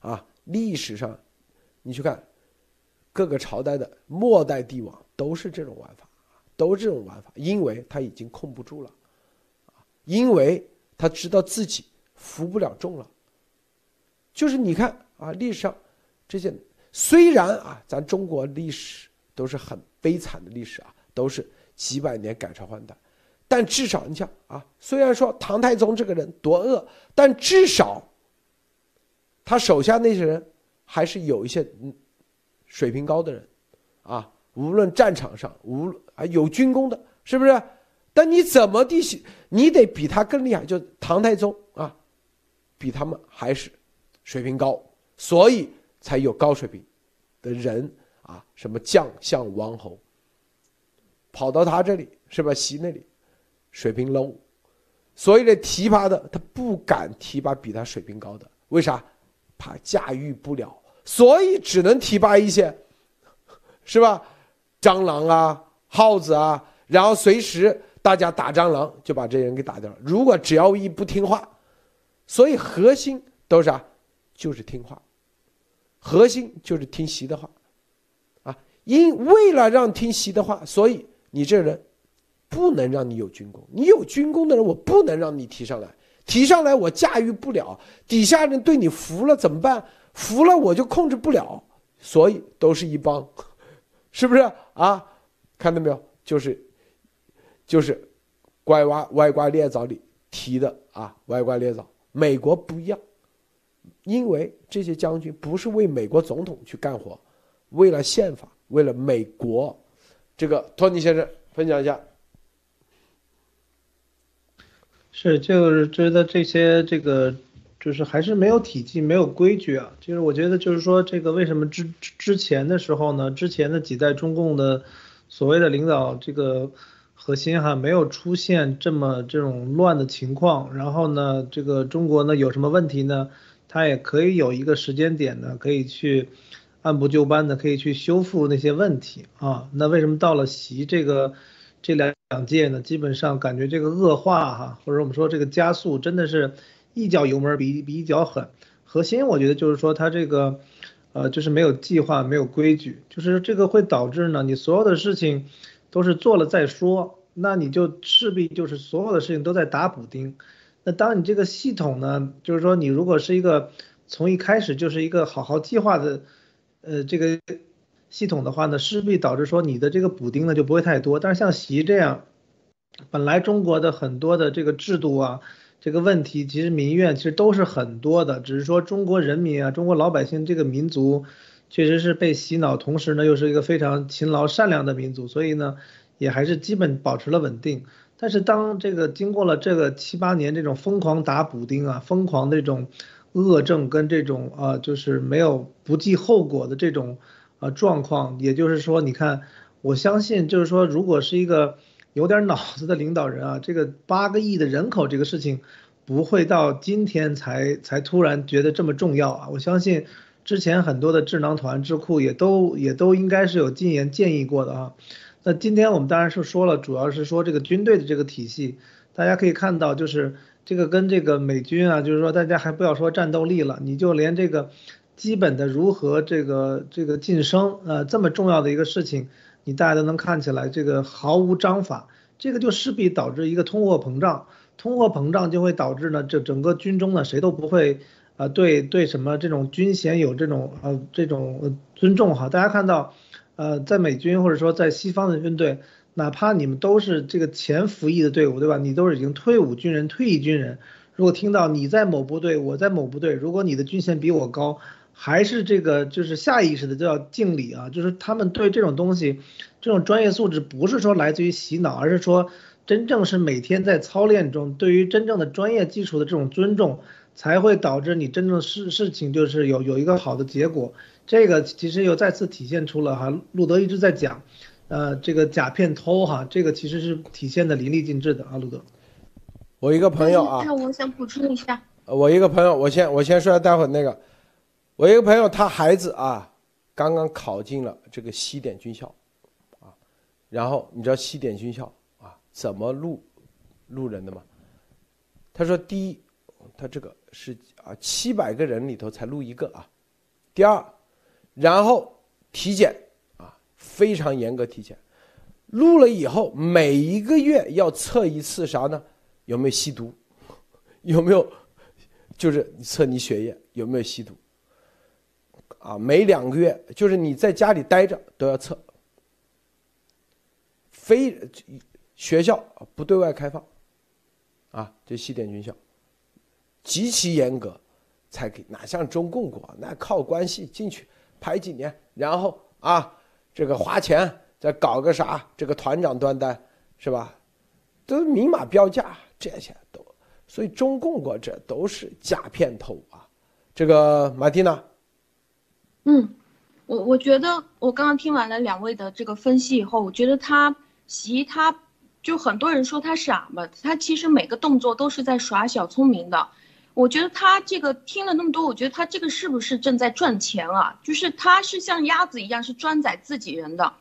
啊，历史上，你去看，各个朝代的末代帝王都是这种玩法，都这种玩法，因为他已经控不住了，因为他知道自己服不了众了。就是你看啊，历史上这些虽然啊，咱中国历史都是很悲惨的历史啊，都是几百年改朝换代。但至少你想啊，虽然说唐太宗这个人多恶，但至少他手下那些人还是有一些嗯水平高的人，啊，无论战场上无啊有军功的，是不是？但你怎么地，你得比他更厉害，就唐太宗啊，比他们还是水平高，所以才有高水平的人啊，什么将相王侯，跑到他这里是吧？习那里。水平 low，所以呢，提拔的他不敢提拔比他水平高的，为啥？怕驾驭不了，所以只能提拔一些，是吧？蟑螂啊，耗子啊，然后随时大家打蟑螂就把这些人给打掉了。如果只要一不听话，所以核心都是啥？就是听话，核心就是听习的话，啊，因为了让听习的话，所以你这人。不能让你有军功，你有军功的人，我不能让你提上来，提上来我驾驭不了，底下人对你服了怎么办？服了我就控制不了，所以都是一帮，是不是啊？看到没有？就是，就是歪瓜歪瓜裂枣里提的啊，歪瓜裂枣。美国不一样，因为这些将军不是为美国总统去干活，为了宪法，为了美国。这个托尼先生分享一下。是，就是觉得这些这个，就是还是没有体系，没有规矩啊。就是我觉得，就是说这个为什么之之前的时候呢，之前的几代中共的所谓的领导这个核心哈，没有出现这么这种乱的情况。然后呢，这个中国呢有什么问题呢，他也可以有一个时间点呢，可以去按部就班的可以去修复那些问题啊。那为什么到了习这个？这两两届呢，基本上感觉这个恶化哈，或者我们说这个加速，真的是一脚油门比比一脚狠。核心我觉得就是说它这个，呃，就是没有计划，没有规矩，就是这个会导致呢，你所有的事情都是做了再说，那你就势必就是所有的事情都在打补丁。那当你这个系统呢，就是说你如果是一个从一开始就是一个好好计划的，呃，这个。系统的话呢，势必导致说你的这个补丁呢就不会太多。但是像习这样，本来中国的很多的这个制度啊，这个问题其实民怨其实都是很多的，只是说中国人民啊，中国老百姓这个民族确实是被洗脑，同时呢又是一个非常勤劳善良的民族，所以呢也还是基本保持了稳定。但是当这个经过了这个七八年这种疯狂打补丁啊，疯狂的这种恶政跟这种啊就是没有不计后果的这种。呃，状况，也就是说，你看，我相信，就是说，如果是一个有点脑子的领导人啊，这个八个亿的人口这个事情，不会到今天才才突然觉得这么重要啊。我相信，之前很多的智囊团、智库也都也都应该是有进言建议过的啊。那今天我们当然是说了，主要是说这个军队的这个体系，大家可以看到，就是这个跟这个美军啊，就是说大家还不要说战斗力了，你就连这个。基本的如何这个这个晋升，呃，这么重要的一个事情，你大家都能看起来这个毫无章法，这个就势必导致一个通货膨胀，通货膨胀就会导致呢，这整个军中呢谁都不会，呃，对对什么这种军衔有这种呃这种尊重哈，大家看到，呃，在美军或者说在西方的军队，哪怕你们都是这个前服役的队伍，对吧？你都是已经退伍军人、退役军人，如果听到你在某部队，我在某部队，如果你的军衔比我高。还是这个，就是下意识的就要敬礼啊，就是他们对这种东西，这种专业素质不是说来自于洗脑，而是说真正是每天在操练中，对于真正的专业技术的这种尊重，才会导致你真正事事情就是有有一个好的结果。这个其实又再次体现出了哈，路德一直在讲，呃，这个假片偷哈，这个其实是体现的淋漓尽致的啊，路德。我一个朋友啊，那我想补充一下，我一个朋友，我先我先说，待会儿那个。我一个朋友，他孩子啊，刚刚考进了这个西点军校，啊，然后你知道西点军校啊怎么录录人的吗？他说，第一，他这个是啊七百个人里头才录一个啊，第二，然后体检啊非常严格体检，录了以后每一个月要测一次啥呢？有没有吸毒？有没有就是测你血液有没有吸毒？啊，每两个月就是你在家里待着都要测，非学校不对外开放，啊，这西点军校极其严格，才给哪像中共国那靠关系进去排几年，然后啊，这个花钱再搞个啥，这个团长端单是吧？都明码标价，这些都，所以中共国这都是假片头啊。这个马蒂娜，嗯，我我觉得我刚刚听完了两位的这个分析以后，我觉得他习他，就很多人说他傻嘛，他其实每个动作都是在耍小聪明的。我觉得他这个听了那么多，我觉得他这个是不是正在赚钱啊？就是他是像鸭子一样是专宰自己人的，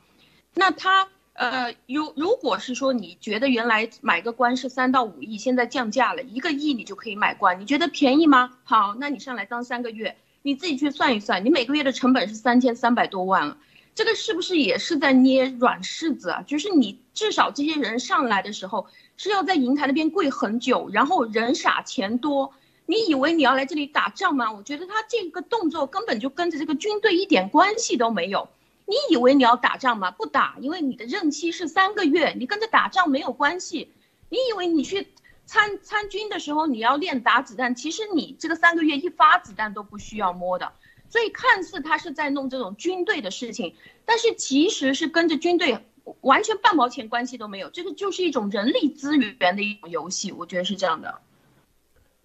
那他。呃，如如果是说你觉得原来买个官是三到五亿，现在降价了一个亿，你就可以买官，你觉得便宜吗？好，那你上来当三个月，你自己去算一算，你每个月的成本是三千三百多万了，这个是不是也是在捏软柿子啊？就是你至少这些人上来的时候是要在银台那边跪很久，然后人傻钱多，你以为你要来这里打仗吗？我觉得他这个动作根本就跟着这个军队一点关系都没有。你以为你要打仗吗？不打，因为你的任期是三个月，你跟着打仗没有关系。你以为你去参参军的时候你要练打子弹，其实你这个三个月一发子弹都不需要摸的。所以看似他是在弄这种军队的事情，但是其实是跟着军队完全半毛钱关系都没有。这个就是一种人力资源的一种游戏，我觉得是这样的。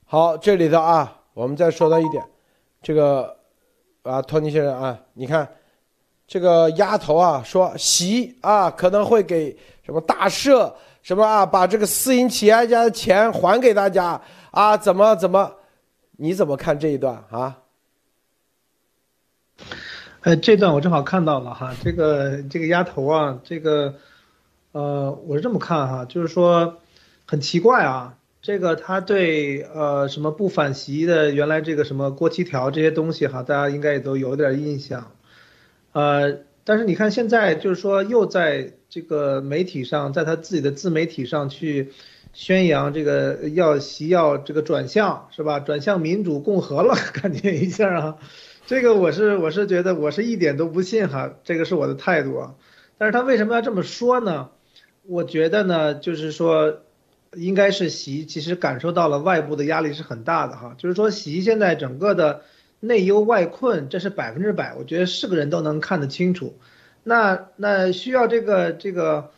好，这里头啊，我们再说到一点，这个啊，托尼先生啊，你看。这个丫头啊，说习啊可能会给什么大赦什么啊，把这个私营企业家的钱还给大家啊，怎么怎么？你怎么看这一段啊？呃，这段我正好看到了哈，这个这个丫头啊，这个呃，我是这么看哈，就是说很奇怪啊，这个他对呃什么不反习的原来这个什么过期条这些东西哈，大家应该也都有点印象。呃，但是你看现在就是说又在这个媒体上，在他自己的自媒体上去宣扬这个要习要这个转向是吧？转向民主共和了，感觉一下啊，这个我是我是觉得我是一点都不信哈，这个是我的态度啊。但是他为什么要这么说呢？我觉得呢，就是说应该是习其实感受到了外部的压力是很大的哈，就是说习现在整个的。内忧外困，这是百分之百，我觉得是个人都能看得清楚。那那需要这个这个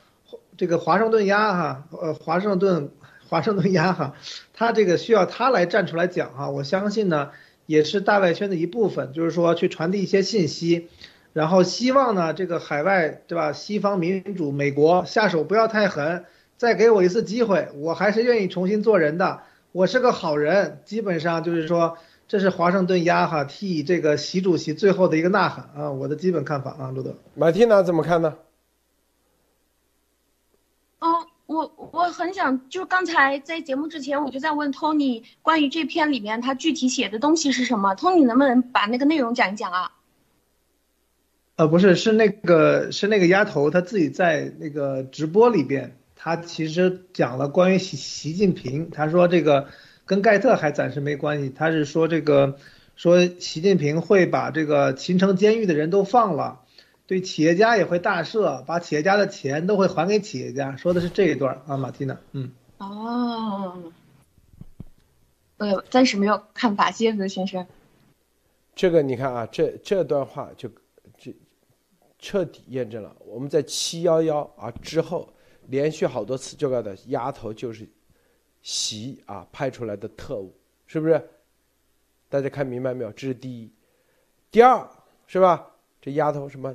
这个华盛顿鸭哈，呃华盛顿华盛顿鸭哈，他这个需要他来站出来讲哈，我相信呢也是大外圈的一部分，就是说去传递一些信息，然后希望呢这个海外对吧，西方民主美国下手不要太狠，再给我一次机会，我还是愿意重新做人的，我是个好人，基本上就是说。这是华盛顿鸭哈替这个习主席最后的一个呐喊啊，我的基本看法啊，路德。马蒂娜怎么看呢？哦，我我很想，就刚才在节目之前，我就在问 Tony 关于这篇里面他具体写的东西是什么，Tony 能不能把那个内容讲一讲啊？呃，不是，是那个是那个丫头她自己在那个直播里边，她其实讲了关于习习近平，她说这个。跟盖特还暂时没关系，他是说这个，说习近平会把这个秦城监狱的人都放了，对企业家也会大赦，把企业家的钱都会还给企业家，说的是这一段啊，马蒂娜，嗯，哦，呃，暂时没有看法，谢子先生。这个你看啊，这这段话就这彻底验证了我们在七幺幺啊之后连续好多次这个的丫头就是。习啊派出来的特务是不是？大家看明白没有？这是第一。第二是吧？这丫头什么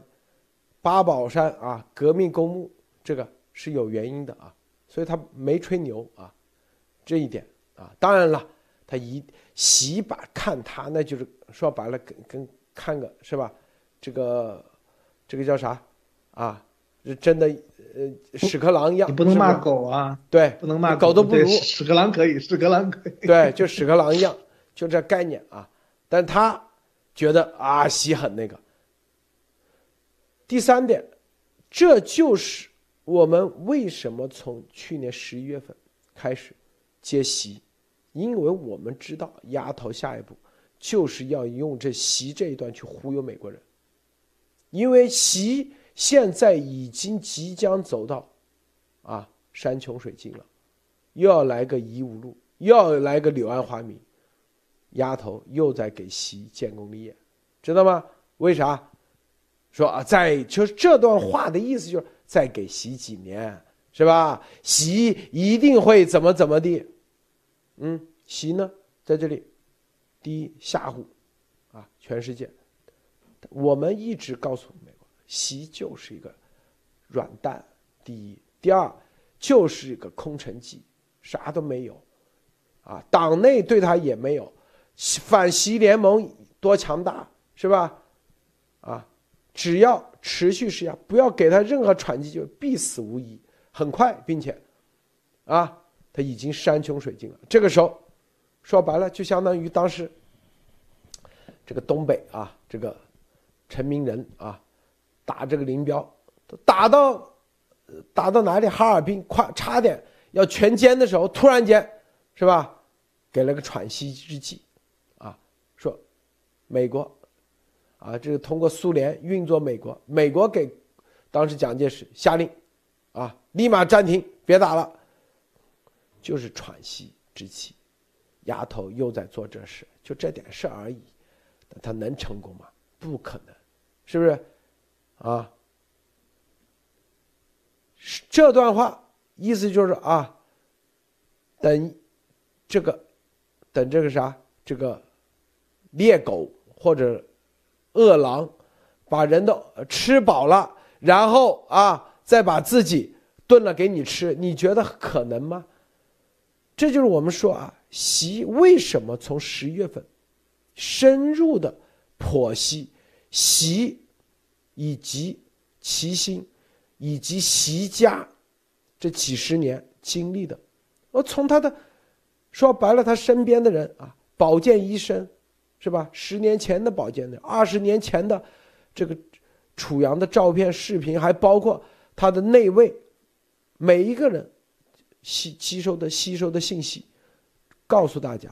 八宝山啊，革命公墓，这个是有原因的啊，所以他没吹牛啊，这一点啊。当然了，他一习把看他那就是说白了跟跟看个是吧？这个这个叫啥啊？是真的，呃，屎壳郎一样。你不能骂狗啊！对，不能骂狗都不如。屎壳郎可以，屎壳郎可以。对，就屎壳郎一样，就这概念啊。但他觉得啊，习很那个。第三点，这就是我们为什么从去年十一月份开始接习，因为我们知道丫头下一步就是要用这习这一段去忽悠美国人，因为习。现在已经即将走到，啊，山穷水尽了，又要来个夷吾路，又要来个柳暗花明，丫头又在给习建功立业，知道吗？为啥？说啊，在就是这段话的意思就是再给习几年，是吧？习一定会怎么怎么地，嗯，习呢在这里，第一吓唬，啊，全世界，我们一直告诉美国，习就是一个软蛋，第一，第二就是一个空城计，啥都没有，啊，党内对他也没有，反习联盟多强大，是吧？啊。只要持续施压，不要给他任何喘气就必死无疑。很快，并且，啊，他已经山穷水尽了。这个时候，说白了，就相当于当时这个东北啊，这个陈明仁啊，打这个林彪，打到打到哪里？哈尔滨，快差点要全歼的时候，突然间，是吧？给了个喘息之机，啊，说美国。啊，这个通过苏联运作美国，美国给当时蒋介石下令，啊，立马暂停，别打了，就是喘息之气，丫头又在做这事，就这点事而已，他能成功吗？不可能，是不是？啊，这段话意思就是啊，等这个，等这个啥，这个猎狗或者。饿狼把人都吃饱了，然后啊，再把自己炖了给你吃，你觉得可能吗？这就是我们说啊，习为什么从十一月份深入的剖析习以及齐心以及习家这几十年经历的，我从他的说白了，他身边的人啊，保健医生。是吧？十年前的保健的，二十年前的这个楚阳的照片、视频，还包括他的内卫，每一个人吸吸收的吸收的信息，告诉大家，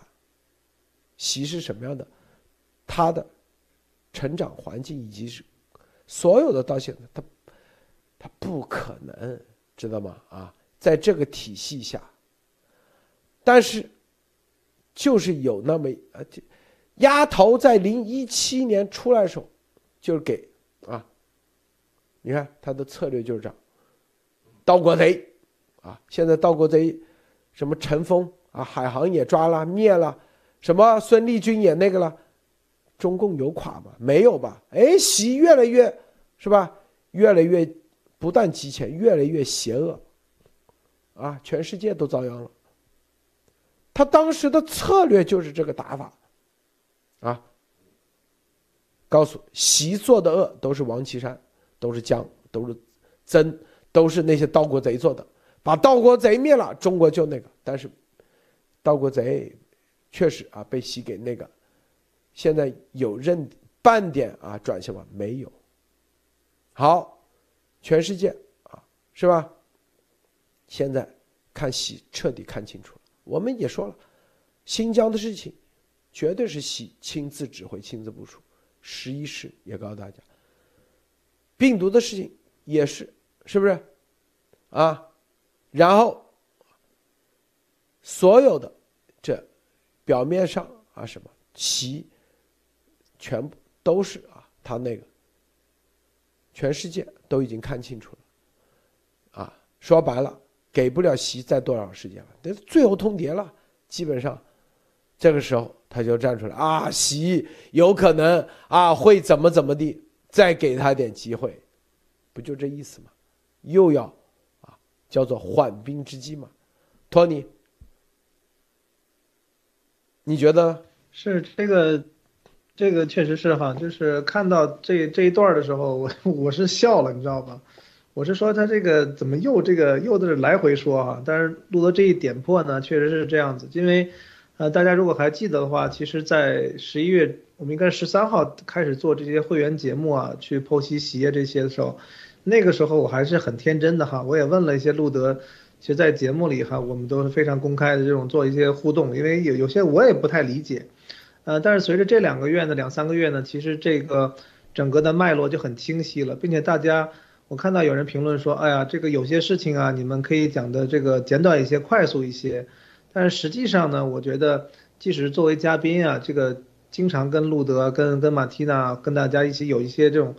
习是什么样的，他的成长环境以及是所有的到现在，他他不可能知道吗？啊，在这个体系下，但是就是有那么啊。鸭头在零一七年出来的时候，就是给啊，你看他的策略就是这样，盗国贼啊，现在盗国贼，什么陈峰啊，海航也抓了灭了，什么孙立军也那个了，中共有垮吗？没有吧？哎，习越来越是吧？越来越不但集权，越来越邪恶，啊，全世界都遭殃了。他当时的策略就是这个打法。啊！告诉习做的恶都是王岐山，都是江，都是曾，都是那些盗国贼做的。把盗国贼灭了，中国就那个。但是，盗国贼确实啊被习给那个。现在有认半点啊转向吗？没有。好，全世界啊是吧？现在看习彻底看清楚了。我们也说了，新疆的事情。绝对是习亲自指挥、亲自部署。十一师也告诉大家，病毒的事情也是，是不是？啊，然后所有的这表面上啊什么习，全部都是啊他那个，全世界都已经看清楚了。啊，说白了，给不了习再多少时间了，这最后通牒了，基本上。这个时候他就站出来啊，习有可能啊会怎么怎么地，再给他点机会，不就这意思吗？又要啊叫做缓兵之计嘛。托尼，你觉得是这个？这个确实是哈，就是看到这这一段的时候，我我是笑了，你知道吧？我是说他这个怎么又这个又在这来回说哈，但是路德这一点破呢，确实是这样子，因为。呃，大家如果还记得的话，其实，在十一月，我们应该十三号开始做这些会员节目啊，去剖析企业这些的时候，那个时候我还是很天真的哈，我也问了一些路德，其实，在节目里哈，我们都是非常公开的这种做一些互动，因为有有些我也不太理解，呃，但是随着这两个月呢，两三个月呢，其实这个整个的脉络就很清晰了，并且大家，我看到有人评论说，哎呀，这个有些事情啊，你们可以讲的这个简短一些、快速一些。但是实际上呢，我觉得即使作为嘉宾啊，这个经常跟路德、跟跟马蒂娜、跟大家一起有一些这种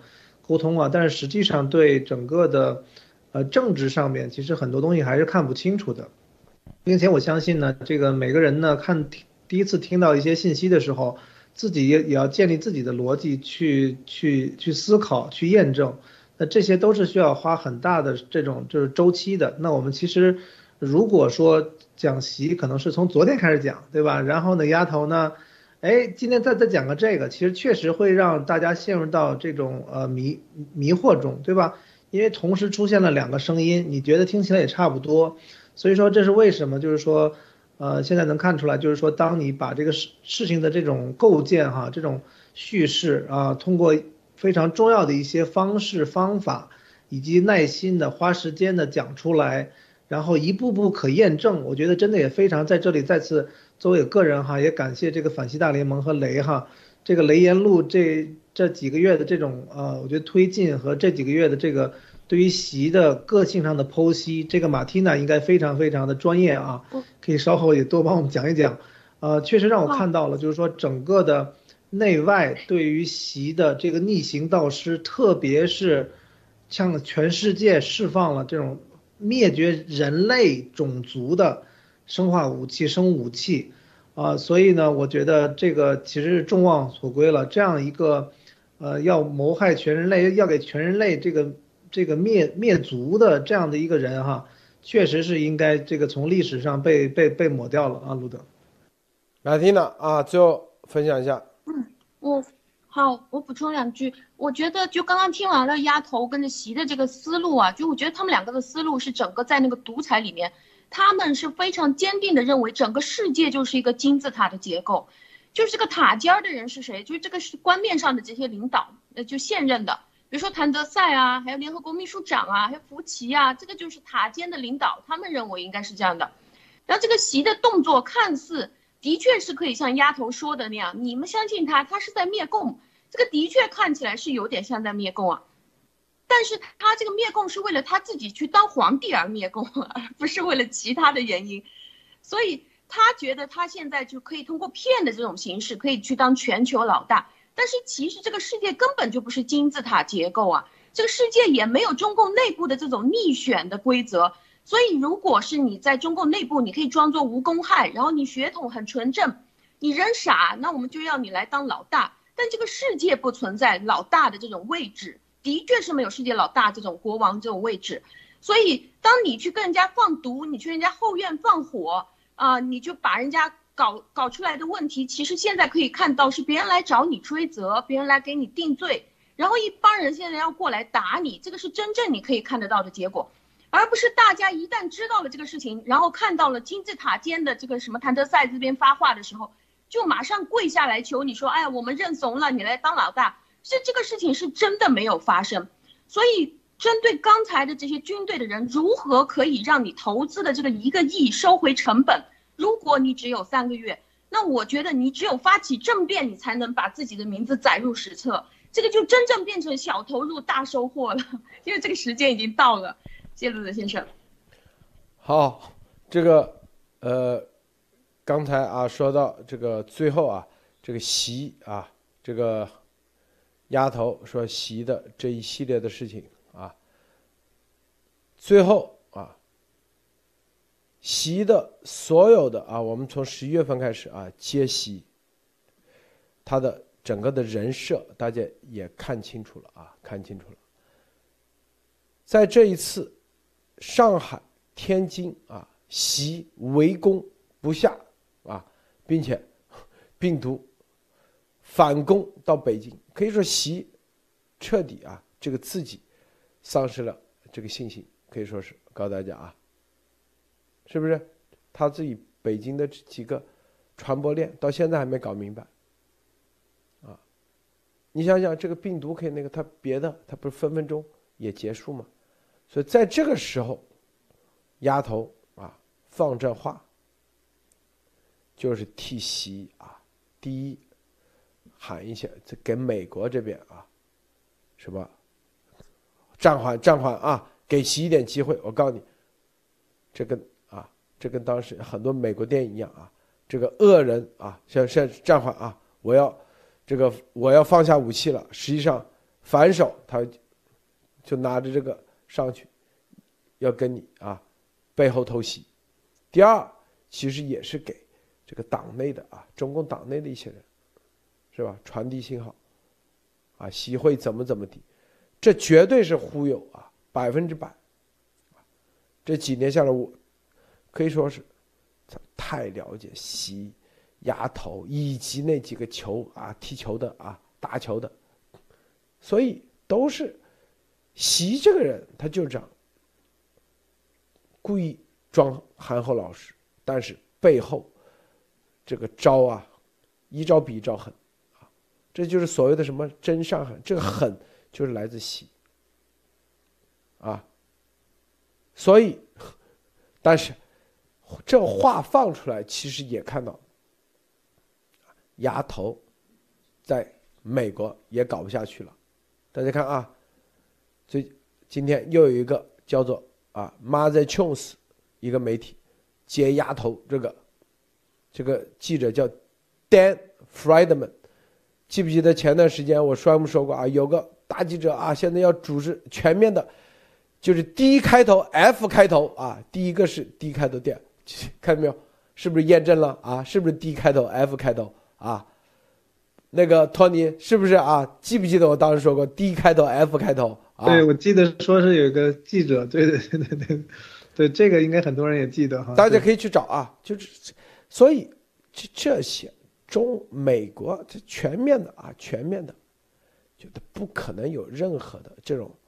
沟通啊，但是实际上对整个的呃政治上面，其实很多东西还是看不清楚的，并且我相信呢，这个每个人呢看第一次听到一些信息的时候，自己也也要建立自己的逻辑去去去思考、去验证。那这些都是需要花很大的这种就是周期的。那我们其实如果说讲习可能是从昨天开始讲，对吧？然后呢，丫头呢，哎，今天再再讲个这个，其实确实会让大家陷入到这种呃迷迷惑中，对吧？因为同时出现了两个声音，你觉得听起来也差不多，所以说这是为什么？就是说，呃，现在能看出来，就是说，当你把这个事事情的这种构建哈，这种叙事啊，通过。非常重要的一些方式方法，以及耐心的花时间的讲出来，然后一步步可验证。我觉得真的也非常在这里再次作为个人哈，也感谢这个反西大联盟和雷哈，这个雷言路这这几个月的这种呃，我觉得推进和这几个月的这个对于习的个性上的剖析，这个马蒂娜应该非常非常的专业啊，可以稍后也多帮我们讲一讲。呃，确实让我看到了，就是说整个的。内外对于习的这个逆行导师，特别是向全世界释放了这种灭绝人类种族的生化武器、生武器，啊，所以呢，我觉得这个其实是众望所归了。这样一个，呃，要谋害全人类、要给全人类这个这个灭灭族的这样的一个人哈，确实是应该这个从历史上被被被抹掉了啊，路德。马蒂娜啊，最后分享一下。嗯我好，我补充两句。我觉得就刚刚听完了丫头跟着席的这个思路啊，就我觉得他们两个的思路是整个在那个独裁里面，他们是非常坚定的认为整个世界就是一个金字塔的结构，就是这个塔尖儿的人是谁？就是这个是官面上的这些领导，呃，就现任的，比如说谭德赛啊，还有联合国秘书长啊，还有福奇啊，这个就是塔尖的领导，他们认为应该是这样的。然后这个习的动作看似。的确是可以像丫头说的那样，你们相信他，他是在灭共，这个的确看起来是有点像在灭共啊。但是他这个灭共是为了他自己去当皇帝而灭共，而不是为了其他的原因。所以他觉得他现在就可以通过骗的这种形式，可以去当全球老大。但是其实这个世界根本就不是金字塔结构啊，这个世界也没有中共内部的这种逆选的规则。所以，如果是你在中共内部，你可以装作无公害，然后你血统很纯正，你人傻，那我们就要你来当老大。但这个世界不存在老大的这种位置，的确是没有世界老大这种国王这种位置。所以，当你去跟人家放毒，你去人家后院放火啊，你就把人家搞搞出来的问题，其实现在可以看到是别人来找你追责，别人来给你定罪，然后一帮人现在要过来打你，这个是真正你可以看得到的结果。而不是大家一旦知道了这个事情，然后看到了金字塔尖的这个什么谭德赛这边发话的时候，就马上跪下来求你说，哎，我们认怂了，你来当老大。是这个事情是真的没有发生。所以针对刚才的这些军队的人，如何可以让你投资的这个一个亿收回成本？如果你只有三个月，那我觉得你只有发起政变，你才能把自己的名字载入史册。这个就真正变成小投入大收获了，因为这个时间已经到了。谢路德先生，好，这个呃，刚才啊说到这个最后啊，这个习啊，这个丫头说习的这一系列的事情啊，最后，习的所有的啊，我们从十一月份开始啊接习，他的整个的人设大家也看清楚了啊，看清楚了，在这一次。上海、天津啊，习围攻不下啊，并且 病毒反攻到北京，可以说习彻底啊，这个自己丧失了这个信心，可以说是告诉大家啊，是不是？他自己北京的几个传播链到现在还没搞明白啊！你想想，这个病毒可以那个，他别的他不是分分钟也结束吗？所以在这个时候，丫头啊放这话，就是替习啊，第一喊一下，这给美国这边啊，什么暂缓暂缓啊，给习一点机会。我告诉你，这个，这跟当时很多美国电影一样啊，这个恶人啊，像像暂缓啊，我要这个我要放下武器了，实际上反手他就拿着这个上去，要跟你啊背后偷袭。第二，其实也是给这个党内的啊，中共党内的一些人，是吧？传递信号，啊，习会怎么怎么的，这绝对是忽悠啊，百分之百。这几年下来，我可以说是太了解习丫头以及那几个球啊，踢球的啊，打球的，所以都是习这个人，他就这样故意。装憨厚老实，但是背后这个招啊，一招比一招狠啊，这就是所谓的什么真上狠，这个狠就是来自习啊，所以，但 是这话放出来，其实也看到，鸭头在美国也搞不下去了，大家看啊，最今天又有一个叫做啊 Mother Jones。一个媒体接鸭头，这个这个记者叫 Dan Friedman，记不记得前段时间我说没说过啊？有个大记者啊，现在要组织全面的，就是 D 开头 F 开头啊，第一个是 D 开头店，看到没有？是不是验证了啊？是不是 D 开头 F 开头啊？那个托尼是不是啊？记不记得我当时说过 D 开头 F 开头？对，我记得说是有一个记者，对对对对对。对这个应该很多人也记得哈，大家可以去找啊，就是，所以这这些中美国这全面的啊，全面的，觉得不可能有任何的这种啊，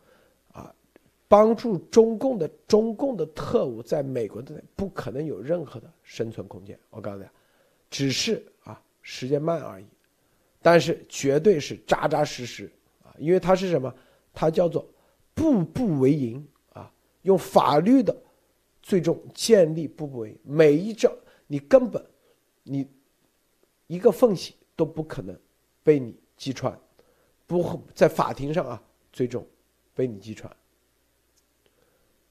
帮助中共的中共的特务在美国的不可能有任何的生存空间。我告诉大家，只是啊时间慢而已，但是绝对是扎扎实实啊，因为它是什么？它叫做步步为营啊，用法律的。最终建立步步为营，每一招你根本，你一个缝隙都不可能被你击穿，不在法庭上啊，最终被你击穿。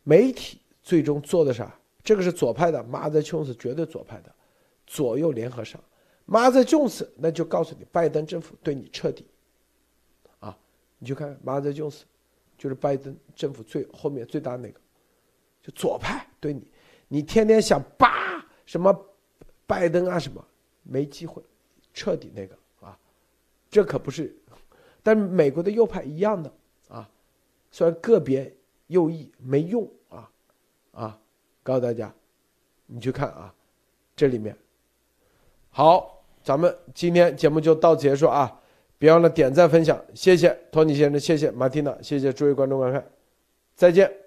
媒体最终做的啥？这个是左派的，马泽琼斯绝对左派的，左右联合上，马泽琼斯那就告诉你，拜登政府对你彻底，啊，你就看马泽琼斯，就是拜登政府最后面最大那个。就左派对你，你天天想扒什么拜登啊什么，没机会，彻底那个啊，这可不是，但美国的右派一样的啊，虽然个别右翼没用啊啊，告诉大家，你去看啊，这里面，好，咱们今天节目就到此结束啊，别忘了点赞分享，谢谢托尼先生，谢谢马蒂娜，谢谢诸位观众观看，再见。